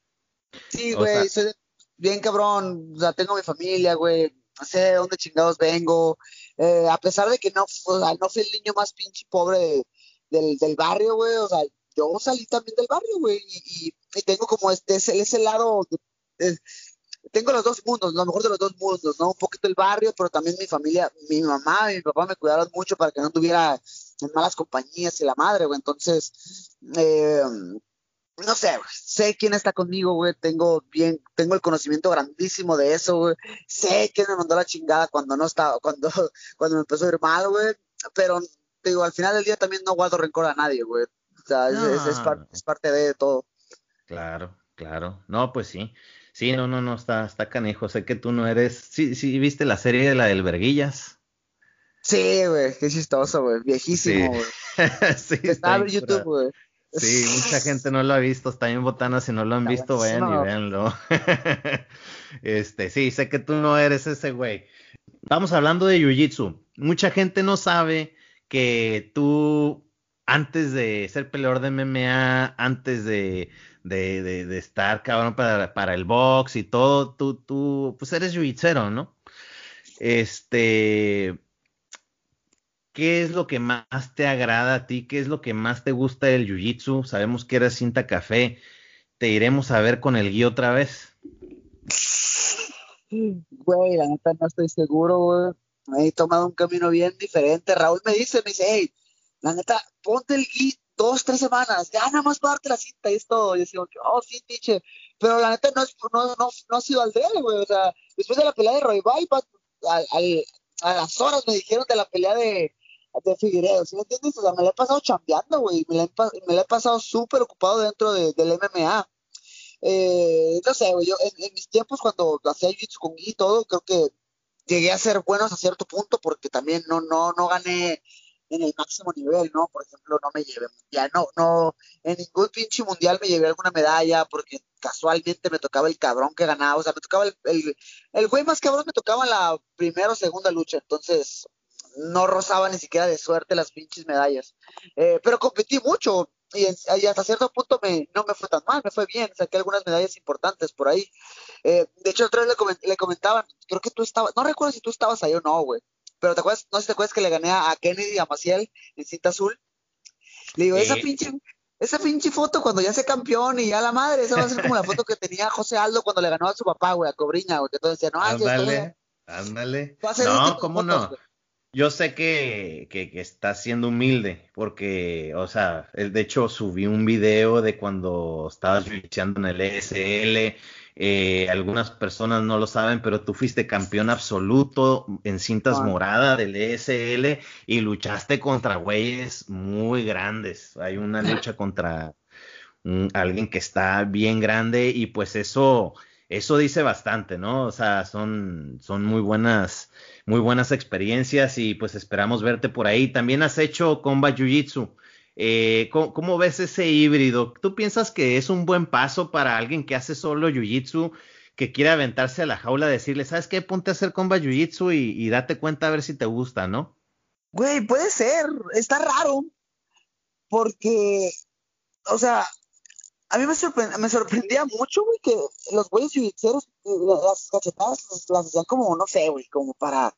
B: Sí, güey, soy bien cabrón, o sea, tengo mi familia, güey, no sé de dónde chingados vengo, eh, a pesar de que no, o sea, no fui el niño más pinche pobre del, del barrio, güey, o sea, yo salí también del barrio, güey, y, y, tengo como este, ese, ese lado, de, tengo los dos mundos, lo mejor de los dos mundos, ¿no? Un poquito el barrio, pero también mi familia, mi mamá y mi papá me cuidaron mucho para que no tuviera malas compañías y la madre, güey. Entonces, eh, no sé, sé quién está conmigo, güey. Tengo bien, tengo el conocimiento grandísimo de eso, güey. Sé quién me mandó la chingada cuando no estaba, cuando, cuando me empezó a ir mal, güey. Pero, digo, al final del día también no guardo rencor a nadie, güey. O sea, es, es parte de todo.
A: Claro, claro. No, pues sí. Sí, no, no, no, está, está canijo. Sé que tú no eres. Sí, sí, viste la serie de la del Verguillas.
B: Sí, güey, qué chistoso, güey. Viejísimo, güey. Sí. está en YouTube, güey.
A: Sí, mucha gente no lo ha visto, está en botana, si no lo han visto, vayan y véanlo. este, sí, sé que tú no eres ese güey. Estamos hablando de Jiu-Jitsu. Mucha gente no sabe que tú, antes de ser peleador de MMA, antes de, de, de, de estar cabrón para, para, el box y todo, tú, tú, pues eres jiu ¿no? Este, ¿qué es lo que más te agrada a ti? ¿Qué es lo que más te gusta del jiu-jitsu? Sabemos que eres cinta café. Te iremos a ver con el guía otra vez.
B: Güey, la neta no estoy seguro, güey. Me he tomado un camino bien diferente. Raúl me dice, me dice, hey, la neta, ponte el guía dos, tres semanas, ya nada más para darte la cinta y es todo. Y decimos, oh, sí, tiche. Pero la neta no, es, no, no, no ha sido al de él, güey. O sea, después de la pelea de Roy Bypass, al, al, a las horas me dijeron de la pelea de, de Figueredo, ¿sí me entiendes? O sea, me la he pasado chambeando, güey. Me, la he, pasado súper ocupado dentro de, del MMA. Eh, no sé, güey, yo en, mis tiempos cuando hacía jiu con Gui y todo, creo que llegué a ser buenos a cierto punto porque también no, no, no gané en el máximo nivel, ¿no? Por ejemplo, no me llevé mundial, no, no, en ningún pinche mundial me llevé alguna medalla porque casualmente me tocaba el cabrón que ganaba, o sea, me tocaba el, el, el güey más cabrón me tocaba en la primera o segunda lucha, entonces no rozaba ni siquiera de suerte las pinches medallas. Eh, pero competí mucho y, y, hasta cierto punto me, no me fue tan mal, me fue bien, saqué algunas medallas importantes por ahí. Eh, de hecho, otra vez le, coment le comentaban, creo que tú estabas, no recuerdo si tú estabas ahí o no, güey pero te acuerdas, no sé si te acuerdas que le gané a Kennedy a Maciel en cinta azul. Le digo, esa pinche, esa pinche foto cuando ya se campeón y ya la madre, esa va a ser como la foto que tenía José Aldo cuando le ganó a su papá, güey, a Cobriña, güey, que todos decían, no,
A: ándale, ándale. No, ¿cómo no? Yo sé que, que, que está siendo humilde, porque, o sea, de hecho subí un video de cuando estabas luchando en el ESL, eh, algunas personas no lo saben, pero tú fuiste campeón absoluto en cintas morada del ESL y luchaste contra güeyes muy grandes. Hay una lucha contra alguien que está bien grande y pues eso, eso dice bastante, ¿no? O sea, son, son muy buenas, muy buenas experiencias y pues esperamos verte por ahí. También has hecho combat jiu-jitsu. Eh, ¿cómo, ves ese híbrido? ¿Tú piensas que es un buen paso para alguien que hace solo jiu-jitsu, que quiere aventarse a la jaula, decirle, ¿sabes qué? Ponte a hacer combat jiu-jitsu y, date cuenta a ver si te gusta, ¿no?
B: Güey, puede ser, está raro, porque, o sea, a mí me, me sorprendía mucho, güey, que los güeyes jiu las cachetadas las hacían como, no sé, güey, como para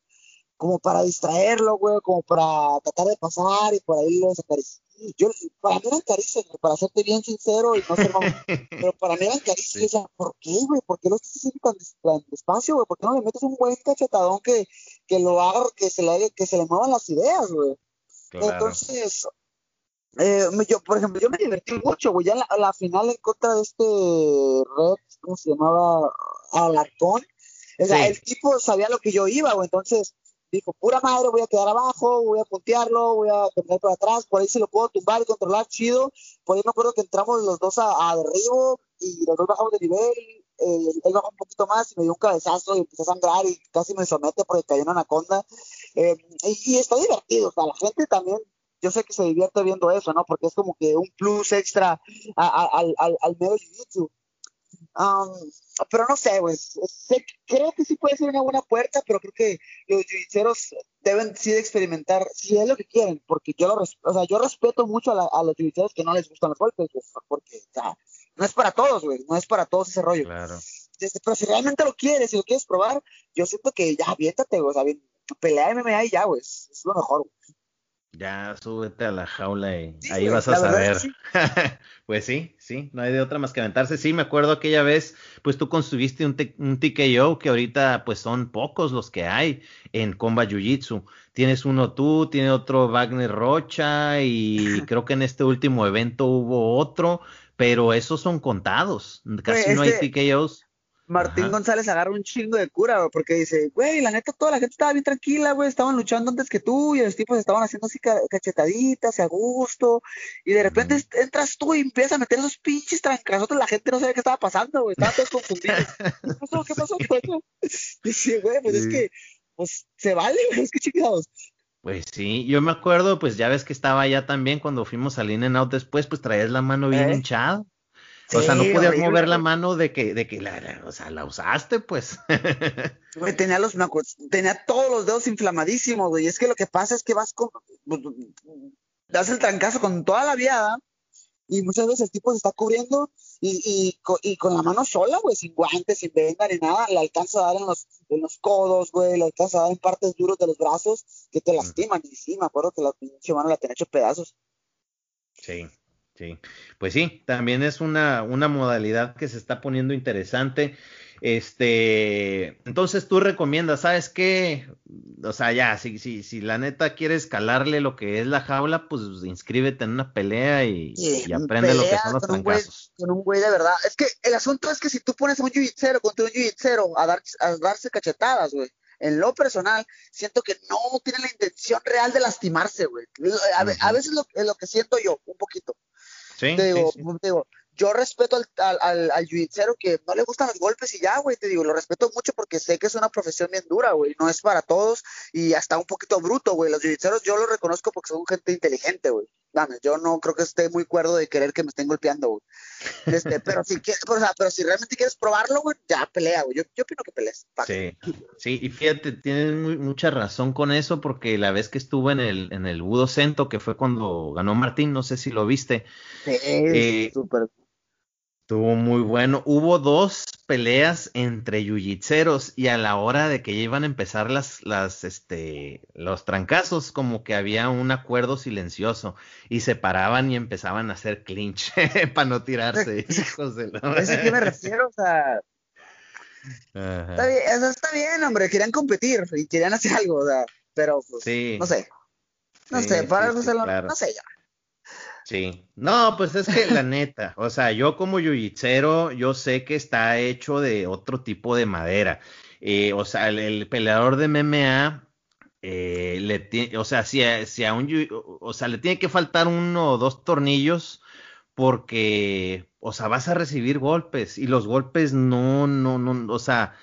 B: como para distraerlo, güey, como para tratar de pasar y por ahí lo acariciar. Yo, para mí eran caricias, para serte bien sincero y no ser mamón, pero para mí eran caricias. Sí. ¿por qué, güey? ¿Por qué lo estás haciendo tan, despacio, güey? ¿Por qué no le metes un buen cachetadón que, que lo haga, que se le, que se le muevan las ideas, güey? Entonces, eh, yo, por ejemplo, yo me divertí mucho, güey. Ya en la, final en contra de este Red, ¿cómo se llamaba? Alarcón. O sea, el tipo sabía lo que yo iba, güey. Entonces, dijo, pura madre, voy a quedar abajo, voy a puntearlo, voy a terminar por atrás, por ahí se lo puedo tumbar y controlar chido. Por ahí me acuerdo que entramos los dos a, derribo y los dos bajamos de nivel. Eh, él bajó un poquito más y me dio un cabezazo y empezó a sangrar y casi me somete porque cayó una anaconda. Eh, y, está divertido, o sea, la gente también yo sé que se divierte viendo eso, ¿no? Porque es como que un plus extra al, al, al medio jiu-jitsu. Um, pero no sé, güey. creo que sí puede ser una buena puerta, pero creo que los jiu deben sí de experimentar, si es lo que quieren, porque yo lo o sea, yo respeto mucho a, los jiu que no les gustan los golpes, porque o sea, no es para todos, güey, no es para todos ese rollo.
A: Claro.
B: Este, pero si realmente lo quieres, si lo quieres probar, yo siento que ya, aviéntate, güey, o sea, pelea MMA y ya, güey, es, lo mejor, güey.
A: Ya súbete a la jaula y ahí vas a saber. pues sí, sí, no hay de otra más que aventarse. Sí, me acuerdo aquella vez, pues tú construiste un, un TKO que ahorita pues son pocos los que hay en Combat Jiu Jitsu. Tienes uno tú, tiene otro Wagner Rocha y creo que en este último evento hubo otro, pero esos son contados. Casi no hay este TKOs.
B: Martín González agarra un chingo de cura, porque dice, güey, la neta, toda la gente estaba bien tranquila, güey, estaban luchando antes que tú, y los tipos estaban haciendo así cachetaditas, a gusto, y de repente entras tú y empiezas a meter esos pinches trancazotes, la gente no sabía qué estaba pasando, güey, estaban todos confundidos. ¿Qué pasó? ¿Qué pasó? ¿Qué pasó? Dice, güey, pues es que, pues, se vale, güey, es que chingados.
A: Pues sí, yo me acuerdo, pues ya ves que estaba allá también cuando fuimos al In Out después, pues traías la mano bien ¿Eh? hinchada o sea, no podías mover la mano de que, de que la, o sea, la usaste, pues.
B: Güey, tenía los, tenía todos los dedos inflamadísimos, güey. Y es que lo que pasa es que vas con, pues, das el trancazo con toda la viada y muchas veces el tipo se está cubriendo y, y, con la mano sola, güey, sin guantes, sin venda ni nada, le alcanza a dar en los, en los codos, güey, le alcanza a dar en partes duras de los brazos que te lastiman. Y sí, me acuerdo que la pinche mano la tenía hecho pedazos.
A: Sí. Sí, pues sí, también es una, una modalidad que se está poniendo interesante. Este, entonces tú recomiendas, ¿sabes qué? O sea, ya, si, si, si la neta quieres calarle lo que es la jaula, pues inscríbete en una pelea y, aprende lo que son los trancazos.
B: con un güey de verdad. Es que el asunto es que si tú pones a un jiu contra un a, dar, a darse cachetadas, güey, en lo personal, siento que no tiene la intención real de lastimarse, güey. A, veces lo, es lo que siento yo, un poquito te digo, yo respeto al, al, al, que no le gustan los golpes y ya, güey, te digo, lo respeto mucho porque sé que es una profesión bien dura, güey, no es para todos y hasta un poquito bruto, güey. Los jiu yo los reconozco porque son gente inteligente, güey. Dame, yo no creo que esté muy cuerdo de querer que me estén golpeando, güey. Este, pero si quieres, o sea, pero si realmente quieres probarlo, güey, ya pelea, güey. Yo, yo opino que pelees.
A: Sí, sí, y fíjate, tienes mucha razón con eso porque la vez que estuve en el, en el Budo Cento, que fue cuando ganó Martín, no sé si lo viste.
B: Sí, eh, súper
A: Estuvo muy bueno. Hubo dos peleas entre yujitseros y a la hora de que ya iban a empezar las, las, este, los trancazos, como que había un acuerdo silencioso y se paraban y empezaban a hacer clinch para no tirarse.
B: hijos de ¿Es a qué me refiero? O sea, está bien, eso está bien, hombre. Querían competir y querían hacer algo, o sea, pero pues, no sé. No sé, para sí, no sé ya.
A: Sí, no, pues es que la neta, o sea, yo como yujitsero, yo sé que está hecho de otro tipo de madera. Eh, o sea, el, peleador de MMA, eh, le o sea, si si a un, o sea, le tiene que faltar uno o dos tornillos porque, o sea, vas a recibir golpes y los golpes no, no, no, o sea,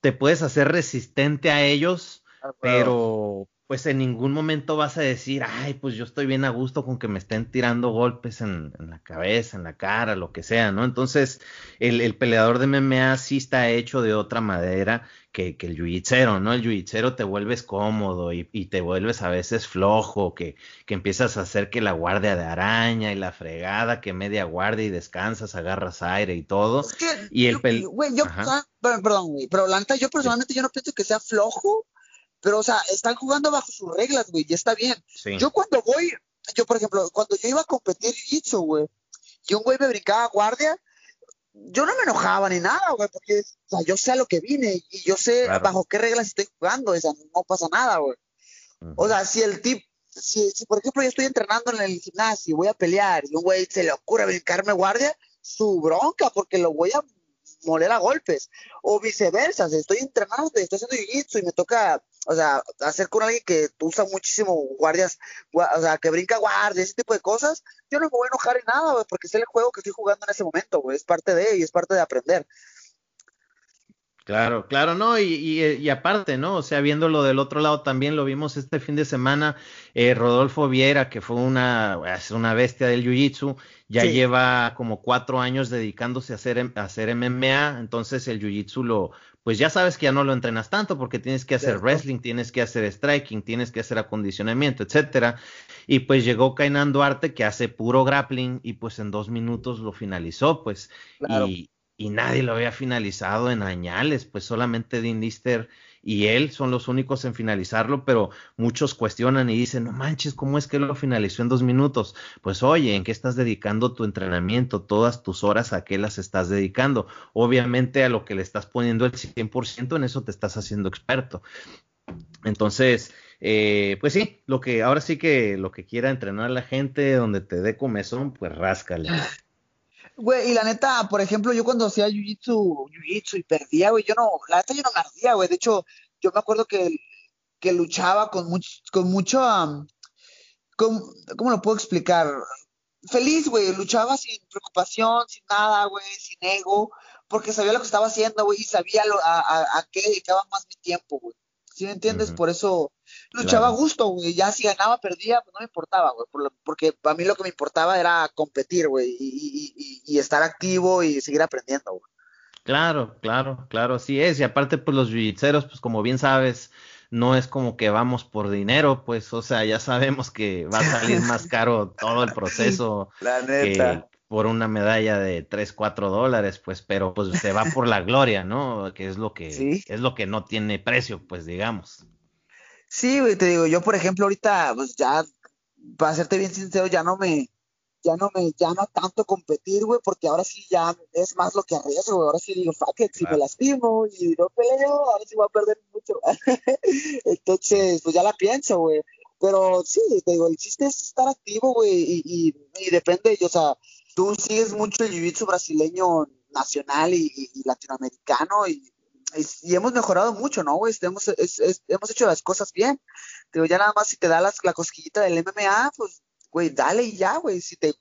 A: te puedes hacer resistente a ellos, ah, pero, pues en ningún momento vas a decir, ay, pues yo estoy bien a gusto con que me estén tirando golpes en, la cabeza, en la cara, lo que sea, ¿no? Entonces, el, peleador de MMA sí está hecho de otra madera que, el yujitsero, ¿no? El yujitsero te vuelves cómodo y, te vuelves a veces flojo, que, que, empiezas a hacer que la guardia de araña y la fregada, que media guardia y descansas, agarras aire y todo. y el
B: güey, yo, perdón, güey, pero Lanta, yo personalmente yo no pienso que sea flojo pero, o sea, están jugando bajo sus reglas, güey, y está bien. Yo cuando voy, yo, por ejemplo, cuando yo iba a competir jiu güey, y un güey me brincaba guardia, yo no me enojaba ni nada, güey, porque, o sea, yo sé a lo que vine y yo sé bajo qué reglas estoy jugando, o sea, no pasa nada, güey. O sea, si el tip, si, si, por ejemplo yo estoy entrenando en el gimnasio y voy a pelear y un güey se le ocurre brincarme guardia, su bronca, porque lo voy a moler a golpes. O viceversa, si estoy entrenando, estoy haciendo jiu-jitsu y me toca, o sea, hacer con alguien que usa muchísimo guardias, o sea, que brinca guardia, ese tipo de cosas, yo no me voy a enojar en nada, porque es el juego que estoy jugando en ese momento, güey, es parte de y es parte de aprender.
A: Claro, claro, no, y, y, aparte, ¿no? O sea, viéndolo del otro lado también lo vimos este fin de semana, eh, Rodolfo Viera, que fue una, una bestia del Jiu-Jitsu, ya lleva como cuatro años dedicándose a hacer, a hacer MMA, entonces el Jiu-Jitsu lo, pues ya sabes que ya no lo entrenas tanto porque tienes que hacer wrestling, tienes que hacer striking, tienes que hacer acondicionamiento, etcétera. Y pues llegó Kainan Duarte que hace puro grappling y pues en dos minutos lo finalizó, pues. Y, y nadie lo había finalizado en añales, pues solamente Dean Lister y él son los únicos en finalizarlo, pero muchos cuestionan y dicen, no manches, ¿cómo es que lo finalizó en dos minutos? Pues oye, ¿en qué estás dedicando tu entrenamiento? Todas tus horas a qué las estás dedicando. Obviamente a lo que le estás poniendo el 100%, en eso te estás haciendo experto. Entonces, eh, pues sí, lo que ahora sí que lo que quiera entrenar la gente donde te dé comezón, pues ráscale.
B: Güey, y la neta, por ejemplo, yo cuando hacía jiu-jitsu, jiu-jitsu y perdía, güey, yo no, la neta yo no me ardía, güey. De hecho, yo me acuerdo que, que luchaba con mucho, con mucho, ¿cómo lo puedo explicar? Feliz, güey, luchaba sin preocupación, sin nada, güey, sin ego, porque sabía lo que estaba haciendo, güey, y sabía lo, a, a, a qué dedicaba más mi tiempo, güey. ¿Sí me entiendes? Por eso luchaba a gusto, güey. Ya si ganaba, perdía, pues no me importaba, güey. porque a mí lo que me importaba era competir, güey. Y, estar activo y seguir aprendiendo, güey.
A: Claro, claro, claro, así es. Y aparte, pues los jiu pues como bien sabes, no es como que vamos por dinero, pues, o sea, ya sabemos que va a salir más caro todo el proceso. La neta por una medalla de 3, 4 dólares, pues, pero pues se va por la gloria, ¿no? Que es lo que, es lo que no tiene precio, pues, digamos.
B: Sí, güey, te digo, yo por ejemplo ahorita, pues ya, para serte bien sincero, ya no me, ya no me llama tanto competir, güey, porque ahora sí ya es más lo que arriesgo, güey. Ahora sí digo, fuck it, si me lastimo y no peleo, ahora sí voy a perder mucho. Entonces, pues ya la pienso, güey. Pero sí, te digo, el chiste es estar activo, güey, y, y, y depende, o sea, tú sigues mucho el jiu-jitsu brasileño nacional y, latinoamericano y, y, hemos mejorado mucho, ¿no, güey? Hemos, hemos hecho las cosas bien. Digo, ya nada más si te da la cosquillita del MMA, pues, güey, dale y ya, güey. Si te,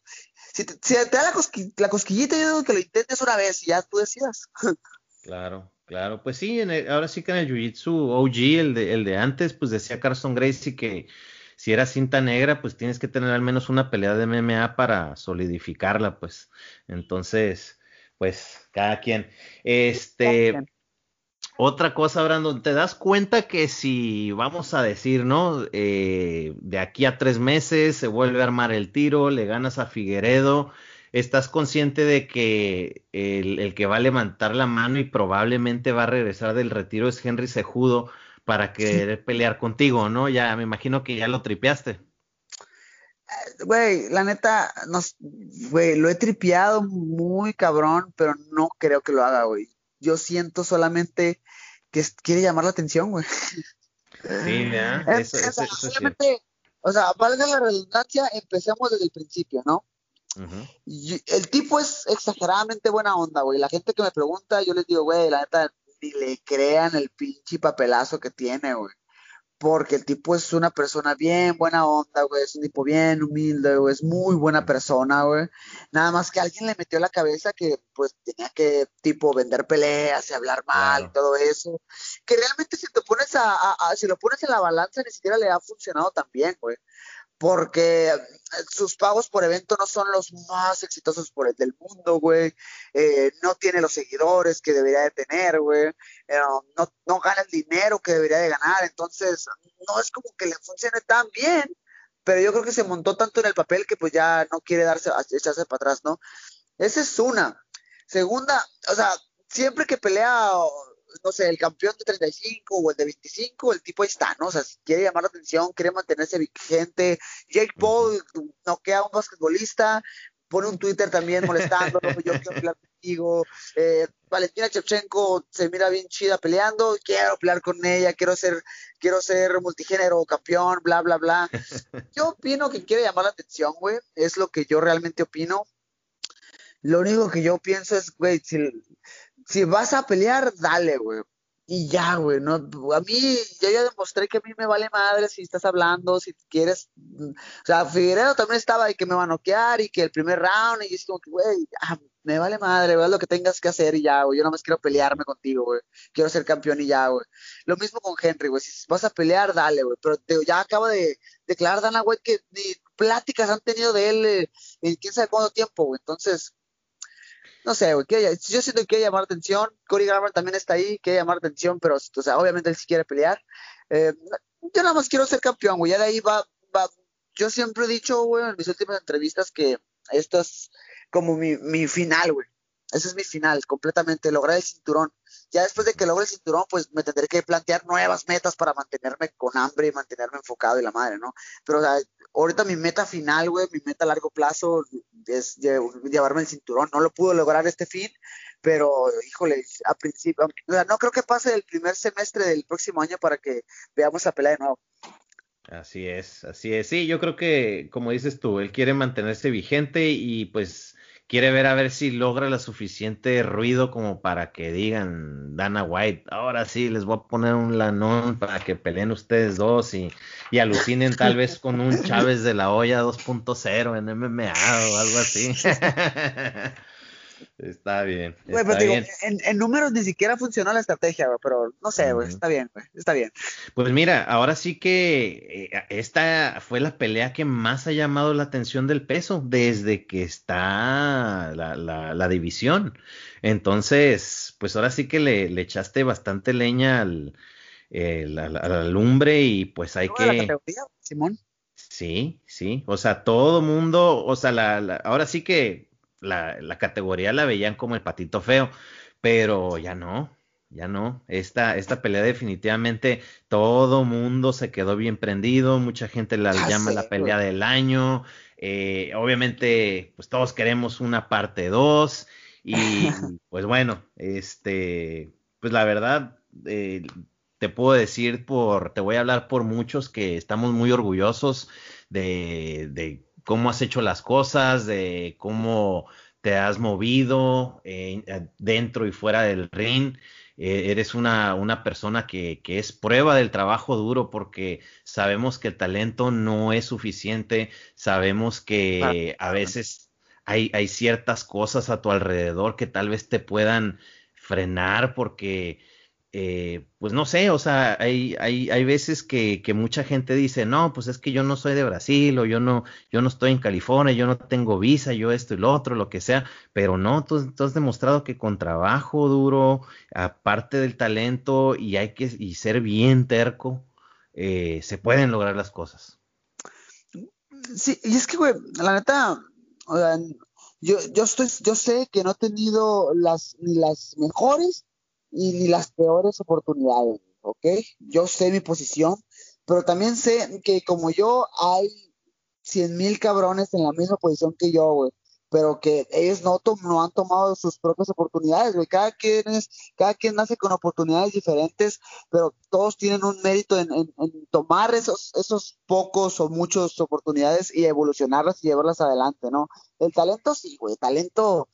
B: si te, da la, la cosquillita, yo digo que lo intentes una vez y ya tú decidas.
A: Claro, claro. Pues sí, ahora sí que en el Jiu-Jitsu OG, el de, el de antes, pues decía Carson Gracie que si era cinta negra, pues tienes que tener al menos una pelea de MMA para solidificarla, pues. Entonces, pues, cada quien. Este, otra cosa, Brandon, ¿te das cuenta que si vamos a decir, ¿no? Eh, de aquí a tres meses se vuelve a armar el tiro, le ganas a Figueredo, estás consciente de que el, que va a levantar la mano y probablemente va a regresar del retiro es Henry Sejudo para querer pelear contigo, ¿no? Ya me imagino que ya lo tripeaste.
B: Eh, güey, la neta, no, güey, lo he tripeado muy cabrón, pero no creo que lo haga, güey. Yo siento solamente que quiere llamar la atención, güey.
A: Sí, ya. Eso, eso,
B: o sea, valga la redundancia, empecemos desde el principio, ¿no? el tipo es exageradamente buena onda, güey. La gente que me pregunta, yo les digo, güey, la neta, ni le crean el pinche papelazo que tiene, güey. Porque el tipo es una persona bien buena onda, güey. Es un tipo bien humilde, güey. Es muy buena persona, güey. Nada más que alguien le metió la cabeza que, pues, tenía que, tipo, vender peleas y hablar mal y todo eso. Que realmente si te pones a, si lo pones en la balanza, ni siquiera le ha funcionado tan bien, güey porque sus pagos por evento no son los más exitosos por el del mundo, güey. Eh, no tiene los seguidores que debería de tener, güey. Eh, no, no gana el dinero que debería de ganar. Entonces, no es como que le funcione tan bien. Pero yo creo que se montó tanto en el papel que pues ya no quiere darse, echarse para atrás, ¿no? Esa es una. Segunda, o sea, siempre que pelea no sé, el campeón de 35 o el de 25, el tipo ahí está, ¿no? O sea, quiere llamar la atención, quiere mantenerse vigente. Jake Paul noquea a un basquetbolista, pone un Twitter también molestando, yo quiero pelear contigo. Eh, Valentina Chevchenko se mira bien chida peleando, quiero pelear con ella, quiero ser, quiero ser multigénero campeón, bla, bla, bla. Yo opino que quiere llamar la atención, güey, es lo que yo realmente opino. Lo único que yo pienso es, güey, si si vas a pelear, dale, güey. Y ya, güey, no, a mí, yo ya demostré que a mí me vale madre si estás hablando, si quieres, mm, o sea, Figueredo también estaba y que me va a noquear y que el primer round, y es como que, güey, me vale madre, güey, lo que tengas que hacer y ya, güey, yo no más quiero pelearme contigo, güey, quiero ser campeón y ya, güey. Lo mismo con Henry, güey, si vas a pelear, dale, güey, pero ya acaba de declarar Dana White que ni pláticas han tenido de él eh, en quién sabe cuánto tiempo, güey, entonces, no sé, güey, yo siento que quiere llamar atención, Corey Garber también está ahí, quiere llamar atención, pero, o sea, obviamente él sí quiere pelear. Eh, yo nada más quiero ser campeón, güey, ya de ahí va, va, yo siempre he dicho, güey, en mis últimas entrevistas que esto es como mi, mi final, güey. Ese es mi final, completamente, lograr el cinturón. Ya después de que logre el cinturón, pues me tendré que plantear nuevas metas para mantenerme con hambre y mantenerme enfocado y la madre, ¿no? Pero o sea, ahorita mi meta final, güey, mi meta a largo plazo es llevarme el cinturón. No lo pude lograr este fin, pero híjole, a principio, o sea, no creo que pase el primer semestre del próximo año para que veamos la pelea de nuevo.
A: Así es, así es. Sí, yo creo que, como dices tú, él quiere mantenerse vigente y pues quiere ver a ver si logra lo suficiente ruido como para que digan Dana White, ahora sí les voy a poner un lanón para que peleen ustedes dos y, y alucinen tal vez con un Chávez de la olla 2.0 en MMA o algo así. Está bien.
B: En, números ni siquiera funcionó la estrategia, pero no sé, güey, está bien, güey, está bien.
A: Pues mira, ahora sí que eh, esta fue la pelea que más ha llamado la atención del peso desde que está la, división. Entonces, pues ahora sí que le, echaste bastante leña al, la, la, lumbre y pues hay que...
B: Simón.
A: Sí, sí, o sea, todo mundo, o sea, la, ahora sí que la, categoría la veían como el patito feo, pero ya no, ya no. Esta, esta pelea definitivamente todo mundo se quedó bien prendido, mucha gente la llama la pelea del año. Eh, obviamente, pues todos queremos una parte 2 y pues bueno, este, pues la verdad, eh, te puedo decir por, te voy a hablar por muchos que estamos muy orgullosos de, de cómo has hecho las cosas, de cómo te has movido eh, dentro y fuera del ring. Eh, eres una, una persona que, que, es prueba del trabajo duro porque sabemos que el talento no es suficiente, sabemos que a veces hay, hay ciertas cosas a tu alrededor que tal vez te puedan frenar porque eh, pues no sé, o sea, hay, hay, hay veces que, que, mucha gente dice, no, pues es que yo no soy de Brasil, o yo no, yo no estoy en California, yo no tengo visa, yo esto y lo otro, lo que sea, pero no, tú, has demostrado que con trabajo duro, aparte del talento, y hay que y ser bien terco, eh, se pueden lograr las cosas.
B: Sí, y es que, güey, la neta, yo, yo estoy, yo sé que no he tenido las, las mejores y ni las peores oportunidades, ¿ok? Yo sé mi posición, pero también sé que como yo hay cien mil cabrones en la misma posición que yo, güey pero que ellos no, no han tomado sus propias oportunidades, güey. Cada quien es, cada quien nace con oportunidades diferentes, pero todos tienen un mérito en, tomar esos, esos pocos o muchas oportunidades y evolucionarlas y llevarlas adelante, ¿no? El talento sí, güey, talento,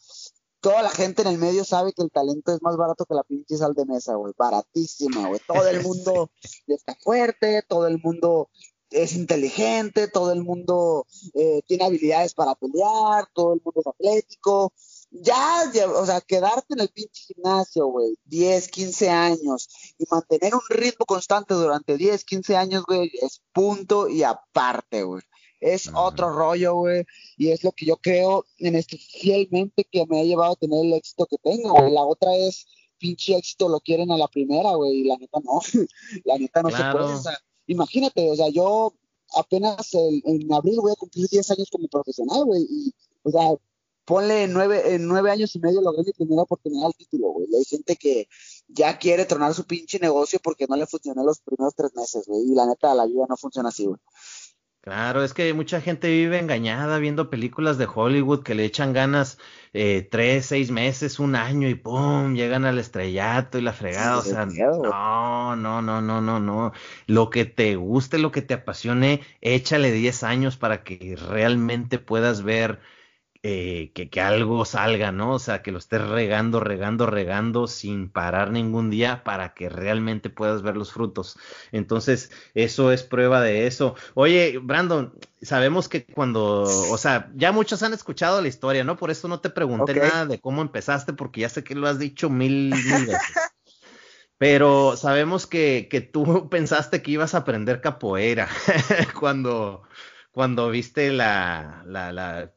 B: toda la gente en el medio sabe que el talento es más barato que la pinche sal de mesa, güey, baratísima, güey. Todo el mundo está fuerte, todo el mundo es inteligente, todo el mundo eh, tiene habilidades para pelear, todo el mundo es atlético. Ya, o sea, quedarte en el pinche gimnasio, güey, 10, 15 años y mantener un ritmo constante durante 10, 15 años, güey, es punto y aparte, güey. Es otro rollo, güey, y es lo que yo creo en este fielmente que me ha llevado a tener el éxito que tengo, güey. La otra es pinche éxito lo quieren a la primera, güey, y la neta no, la neta no se puede, o sea, imagínate, o sea, yo apenas en abril voy a cumplir 10 años como profesional, güey, y, o sea, ponle nueve, en nueve años y medio logré mi primera oportunidad al título, güey. Hay gente que ya quiere tronar su pinche negocio porque no le funcionó los primeros tres meses, güey, y la neta, la vida no funciona así, güey.
A: Claro, es que mucha gente vive engañada viendo películas de Hollywood que le echan ganas eh, tres, seis meses, un año y ¡pum! llegan al estrellato y la fregada. o sea, no, no, no, no, no, no. Lo que te guste, lo que te apasione, échale diez años para que realmente puedas ver eh, que, que, algo salga, ¿no? O sea, que lo estés regando, regando, regando sin parar ningún día para que realmente puedas ver los frutos. Entonces, eso es prueba de eso. Oye, Brandon, sabemos que cuando, o sea, ya muchos han escuchado la historia, ¿no? Por eso no te pregunté nada de cómo empezaste, porque ya sé que lo has dicho mil, mil veces. Pero sabemos que, que tú pensaste que ibas a aprender capoeira cuando, cuando viste la, la, la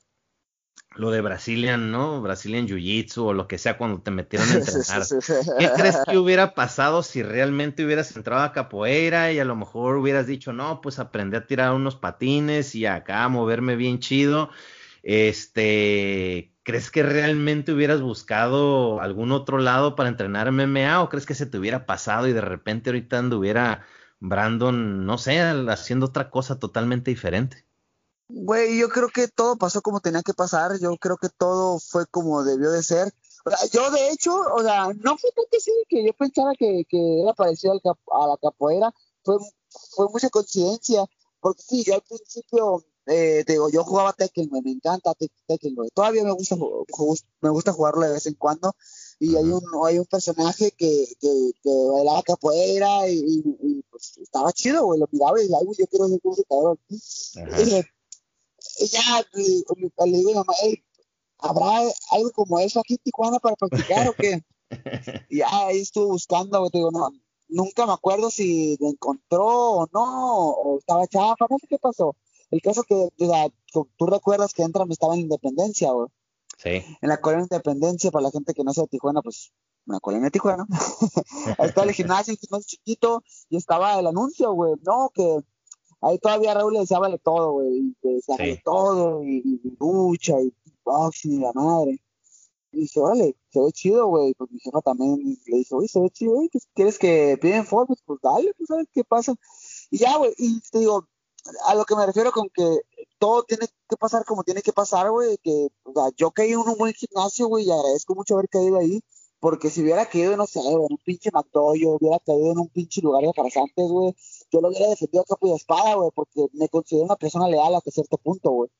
A: lo de Brazilian, ¿no? Brazilian Jiu-Jitsu o lo que sea cuando te metieron a entrenar. ¿Qué crees que hubiera pasado si realmente hubieras entrado a capoeira y a lo mejor hubieras dicho, no, pues aprendí a tirar unos patines y acá a moverme bien chido? Este, ¿crees que realmente hubieras buscado algún otro lado para entrenar MMA o crees que se te hubiera pasado y de repente ahorita anduviera Brandon, no sé, haciendo otra cosa totalmente diferente?
B: Güey, yo creo que todo pasó como tenía que pasar, yo creo que todo fue como debió de ser. yo de hecho, o sea, no fue tanto así que yo pensaba que, que era parecido a la capoeira, fue, fue mucha coincidencia, porque sí, yo al principio, eh, digo, yo jugaba Tekken, me encanta Tekken, todavía me gusta, me gusta jugarlo de vez en cuando, y hay un, hay un personaje que, que, que bailaba capoeira y, y, pues estaba chido, güey, lo miraba y ay, yo quiero ser como ese cabrón ella le digo mamá, ¿habrá algo como eso aquí en Tijuana para practicar o qué? y ahí estuvo buscando, digo, no, nunca me acuerdo si lo encontró o no, o estaba chafa, no sé qué pasó. El caso que, tú recuerdas que entra, estaba en Independencia, güey.
A: Sí.
B: En la colonia Independencia, para la gente que no sea de Tijuana, pues, en la colonia de Tijuana. Ahí está el gimnasio, el gimnasio chiquito, y estaba el anuncio, güey, no, que ahí todavía Raúl le decía vale todo, güey, y decía vale todo, y, lucha, y boxing, y la madre. Y dice, vale, se ve chido, güey. Pues mi jefa también le dice, oye, se ve chido, güey, ¿quieres que piden fotos? Pues dale, pues a ver qué pasa. Y ya, güey, y te digo, a lo que me refiero con que todo tiene que pasar como tiene que pasar, güey, que, o sea, yo caí en un buen gimnasio, güey, y agradezco mucho haber caído ahí, porque si hubiera caído, no sé, en un pinche McDoyo, hubiera caído en un pinche lugar de farsantes, güey, yo lo hubiera defendido a capa y espada, güey, porque me considero una persona leal hasta cierto punto, güey.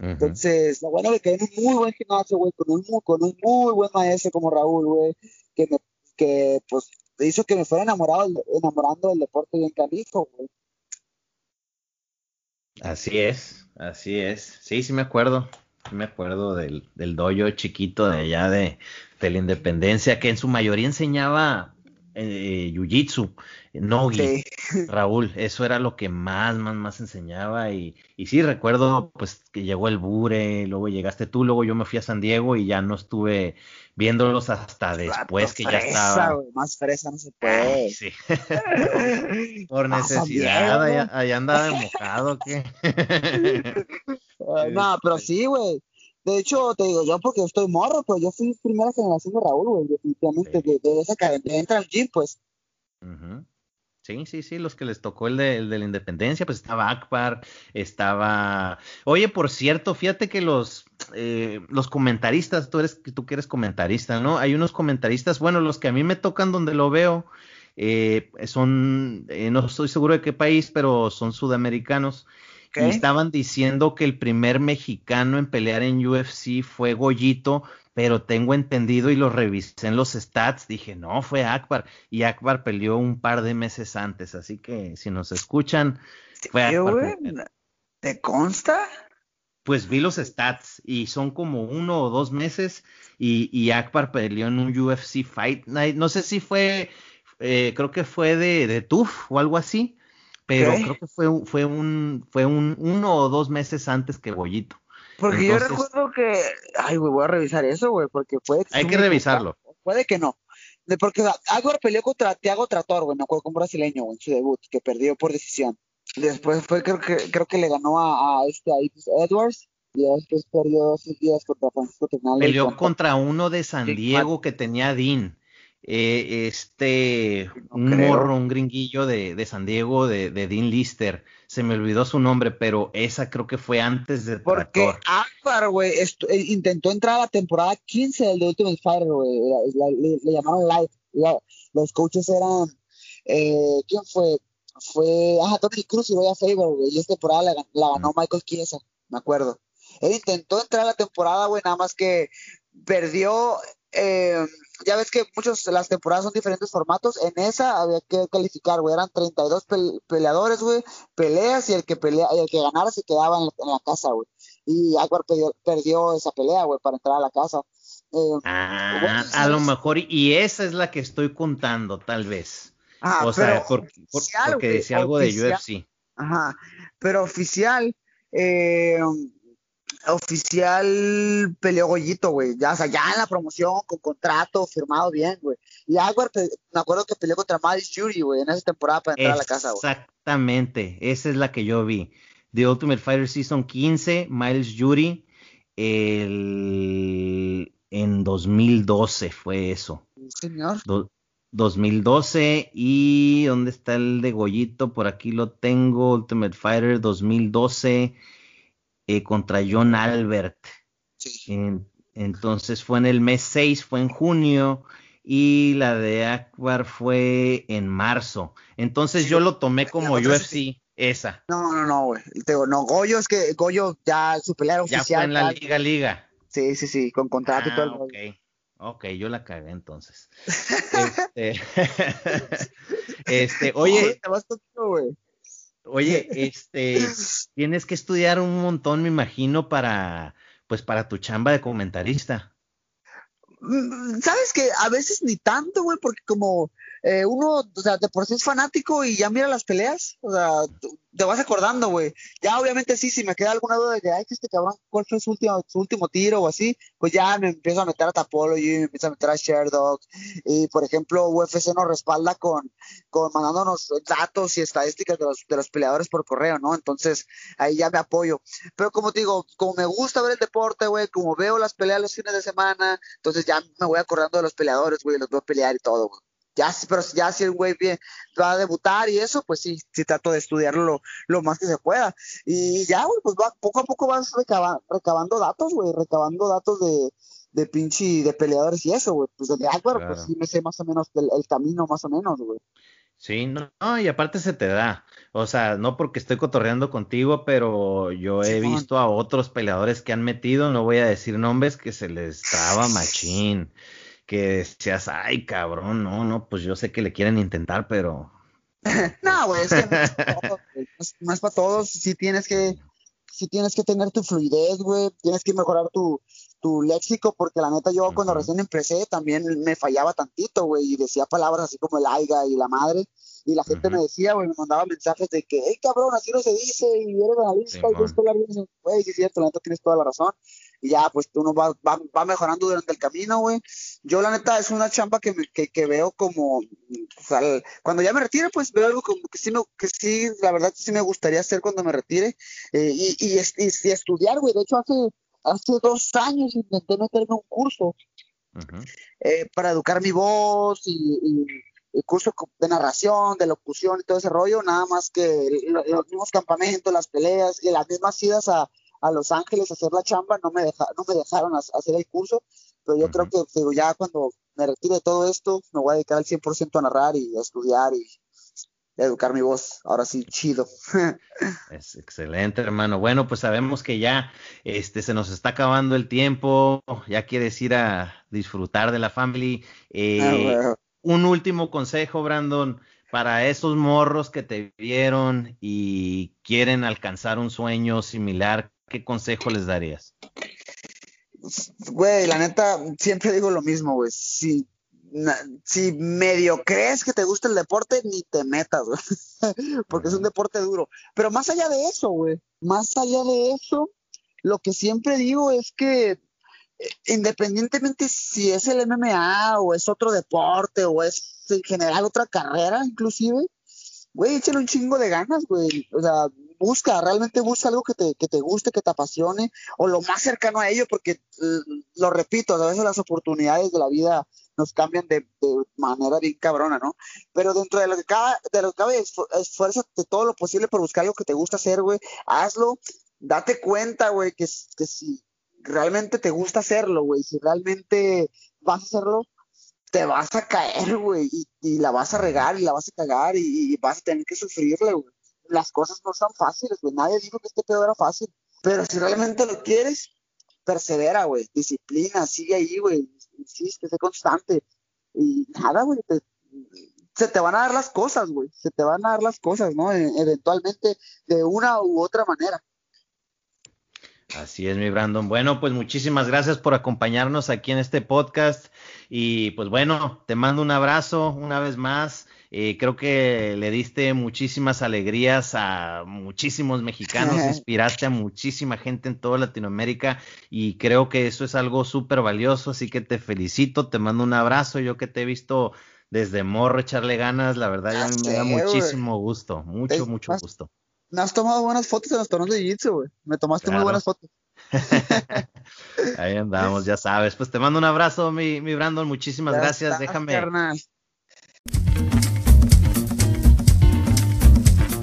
B: Entonces, lo bueno que quedé en un muy buen gimnasio, güey, con un, con un muy buen maestro como Raúl, güey, que, me, que pues hizo que me fuera enamorado, enamorando del deporte bien canijo, güey.
A: Así es, así es. Sí, sí me acuerdo. Sí me acuerdo del, del dojo chiquito de allá de, de la Independencia, que en su mayoría enseñaba eh, Jiu-Jitsu, Nogi, Raúl, eso era lo que más, más, más enseñaba y, y sí, recuerdo pues que llegó el Bure, luego llegaste tú, luego yo me fui a San Diego y ya no estuve viéndolos hasta después que ya estaba.
B: más fresa no se puede.
A: sí. Por necesidad, allá, andaba mojado, ¿qué?
B: no, pero sí, güey. De hecho, te digo yo porque estoy morro, pero yo fui primera generación de Raúl, güey, definitivamente, de, esa cadena, entra al gym, pues.
A: Sí, sí, sí, los que les tocó el de, el de, la independencia, pues estaba Akbar, estaba... Oye, por cierto, fíjate que los, eh, los comentaristas, tú eres, tú que eres comentarista, ¿no? Hay unos comentaristas, bueno, los que a mí me tocan donde lo veo, eh, son, eh, no estoy seguro de qué país, pero son sudamericanos. Y estaban diciendo que el primer mexicano en pelear en UFC fue Goyito, pero tengo entendido y lo revisé en los stats, dije, no, fue Akbar. Y Akbar peleó un par de meses antes, así que si nos escuchan, fue Akbar.
B: ¿Te consta?
A: Pues vi los stats y son como uno o dos meses y, y Akbar peleó en un UFC Fight Night. No sé si fue eh, creo que fue de, de TUF o algo así, pero creo que fue, fue un, fue un uno o dos meses antes que Bollito.
B: Porque yo recuerdo que, ay, güey, voy a revisar eso, güey, porque puede
A: que... Hay que revisarlo.
B: Puede que no. De porque Álvaro peleó contra Thiago Trator, güey, me acuerdo, con un brasileño, güey, en su debut, que perdió por decisión. Después fue, creo que, creo que le ganó a, este, a Edwards, y después perdió sus días contra Francisco
A: Peleó contra uno de San Diego que tenía Dean. Eh, este, un morro, un gringuillo de, San Diego, de, Dean Lister. Se me olvidó su nombre, pero esa creo que fue antes de
B: Porque Akbar, güey, eh, intentó entrar a la temporada 15 del The Ultimate Fighter, güey. Le, llamaron live. los coaches eran. Eh, ¿Quién fue? Fue. Ajá, Tony Cruz y Roya Faber, güey. Y esta temporada la, ganó Michael Chiesa, me acuerdo. Él intentó entrar a la temporada, güey, nada más que perdió eh, ya ves que muchas las temporadas son diferentes formatos. En esa había que calificar, güey. Eran 32 peleadores, güey. Peleas y el que pelea, el que ganara se quedaba en la, casa, güey. Y Akbar perdió, esa pelea, güey, para entrar a la casa.
A: Eh, ah, a lo mejor, y esa es la que estoy contando, tal vez. o sea, porque decía algo de UFC.
B: Ajá, pero oficial, eh, oficial peleó Goyito, güey. Ya, o sea, ya en la promoción, con contrato firmado bien, güey. Y Aguar, me acuerdo que peleó contra Miles Jury, güey, en esa temporada para entrar a la casa,
A: güey. Exactamente, esa es la que yo vi. The Ultimate Fighter Season 15, Miles Jury, el... en 2012 fue eso.
B: señor.
A: 2012 y ¿dónde está el de Goyito? Por aquí lo tengo, Ultimate Fighter 2012 eh, contra John Albert. entonces fue en el mes 6, fue en junio, y la de Akbar fue en marzo. Entonces yo lo tomé como UFC, esa.
B: No, no, no, güey. no, Goyo es que Goyo ya su pelea oficial. Ya
A: fue en la Liga Liga.
B: Sí, sí, sí, con contrato y todo el
A: ah, Ok, ok, yo la cagué entonces. este, este, oye. Te vas güey. Oye, este, tienes que estudiar un montón, me imagino, para, pues, para tu chamba de comentarista.
B: Mm, Sabes que a veces ni tanto, güey, porque como eh, uno, o sea, de por sí es fanático y ya mira las peleas, o sea, te vas acordando, güey. Ya obviamente sí, si me queda alguna duda de que, ay, que este cabrón, ¿cuál fue su último, su último tiro o así? Pues ya me empiezo a meter a Tapology, me empiezo a meter a Sherdog. Y, por ejemplo, UFC nos respalda con, con mandándonos datos y estadísticas de los, de los peleadores por correo, ¿no? Entonces, ahí ya me apoyo. Pero como te digo, como me gusta ver el deporte, güey, como veo las peleas los fines de semana, entonces ya me voy acordando de los peleadores, güey, los veo pelear y todo, güey ya, pero ya si el güey va a debutar y eso, pues sí, sí trato de estudiarlo lo, más que se pueda. Y ya, güey, pues va, poco a poco vas recabando datos, güey, recabando datos de, de pinche, de peleadores y eso, güey. Pues de Álvaro, pues sí me sé más o menos el, camino, más o menos, güey.
A: Sí, no, y aparte se te da. O sea, no porque estoy cotorreando contigo, pero yo he visto a otros peleadores que han metido, no voy a decir nombres, que se les traba machín que decías, ay, cabrón, no, no, pues yo sé que le quieren intentar, pero...
B: no, güey, es que no es, para todos, sí tienes que, sí tienes que tener tu fluidez, güey, tienes que mejorar tu, tu léxico, porque la neta yo cuando recién empecé también me fallaba tantito, güey, y decía palabras así como el aiga y la madre, y la gente me decía, güey, me mandaba mensajes de que, hey, cabrón, así no se dice, y eres analista, y tienes que hablar bien, güey, sí es cierto, la neta tienes toda la razón, y ya, pues uno va, va, va mejorando durante el camino, güey. Yo, la neta, es una chamba que, me, que, que veo como, o sea, cuando ya me retire, pues veo algo como que sí, me, que sí, la verdad, sí me gustaría hacer cuando me retire, eh, y, y, y, y, estudiar, güey. De hecho, hace, hace dos años intenté meterme un curso eh, para educar mi voz y, el curso de narración, de locución y todo ese rollo, nada más que los mismos campamentos, las peleas y las mismas idas a, Los Ángeles a hacer la chamba no me, no me dejaron hacer el curso, pero yo creo que digo, ya cuando me retire de todo esto, me voy a dedicar al 100% a narrar y a estudiar y educar mi voz. Ahora sí, chido.
A: es excelente, hermano. Bueno, pues sabemos que ya este se nos está acabando el tiempo. Ya quieres ir a disfrutar de la family. Eh, ah, un último consejo, Brandon, para esos morros que te vieron y quieren alcanzar un sueño similar. ¿Qué consejo les darías?
B: Güey, la neta, siempre digo lo mismo, güey. Si si medio crees que te gusta el deporte, ni te metas, güey. porque es un deporte duro. Pero más allá de eso, güey, más allá de eso, lo que siempre digo es que eh, independientemente si es el MMA o es otro deporte o es en general otra carrera, inclusive, güey, échale un chingo de ganas, güey. O sea, busca, realmente busca algo que te, que te guste, que te apasione, o lo más cercano a ello, porque eh, lo repito, a veces las oportunidades de la vida nos cambian de, manera bien cabrona, ¿no? Pero dentro de lo que cabe, de lo que cabe, esfuérzate todo lo posible por buscar algo que te gusta hacer, güey. Hazlo, date cuenta, güey, que, que si realmente te gusta hacerlo, güey, si realmente vas a hacerlo, te vas a caer, güey, y, la vas a regar y la vas a cagar y, y vas a tener que sufrirle, güey las cosas no son fáciles, güey. Nadie dijo que este pedo era fácil. Pero si realmente lo quieres, persevera, güey. Disciplina, sigue ahí, güey. Insiste, sé constante. Y nada, güey. se te van a dar las cosas, güey. Se te van a dar las cosas, ¿no? E, eventualmente, de una u otra manera.
A: Así es, mi Brandon. Bueno, pues muchísimas gracias por acompañarnos aquí en este podcast. Y pues bueno, te mando un abrazo una vez más. Eh, creo que le diste muchísimas alegrías a muchísimos mexicanos, inspiraste a muchísima gente en toda Latinoamérica y creo que eso es algo súper valioso, así que te felicito, te mando un abrazo, yo que te he visto desde morro echarle ganas, la verdad ya me da muchísimo gusto, mucho, mucho gusto.
B: Me has tomado buenas fotos en los torneos de jiu güey, me tomaste muy buenas fotos.
A: Ahí andamos, ya sabes. Pues te mando un abrazo, mi, mi Brandon. Muchísimas gracias. Déjame.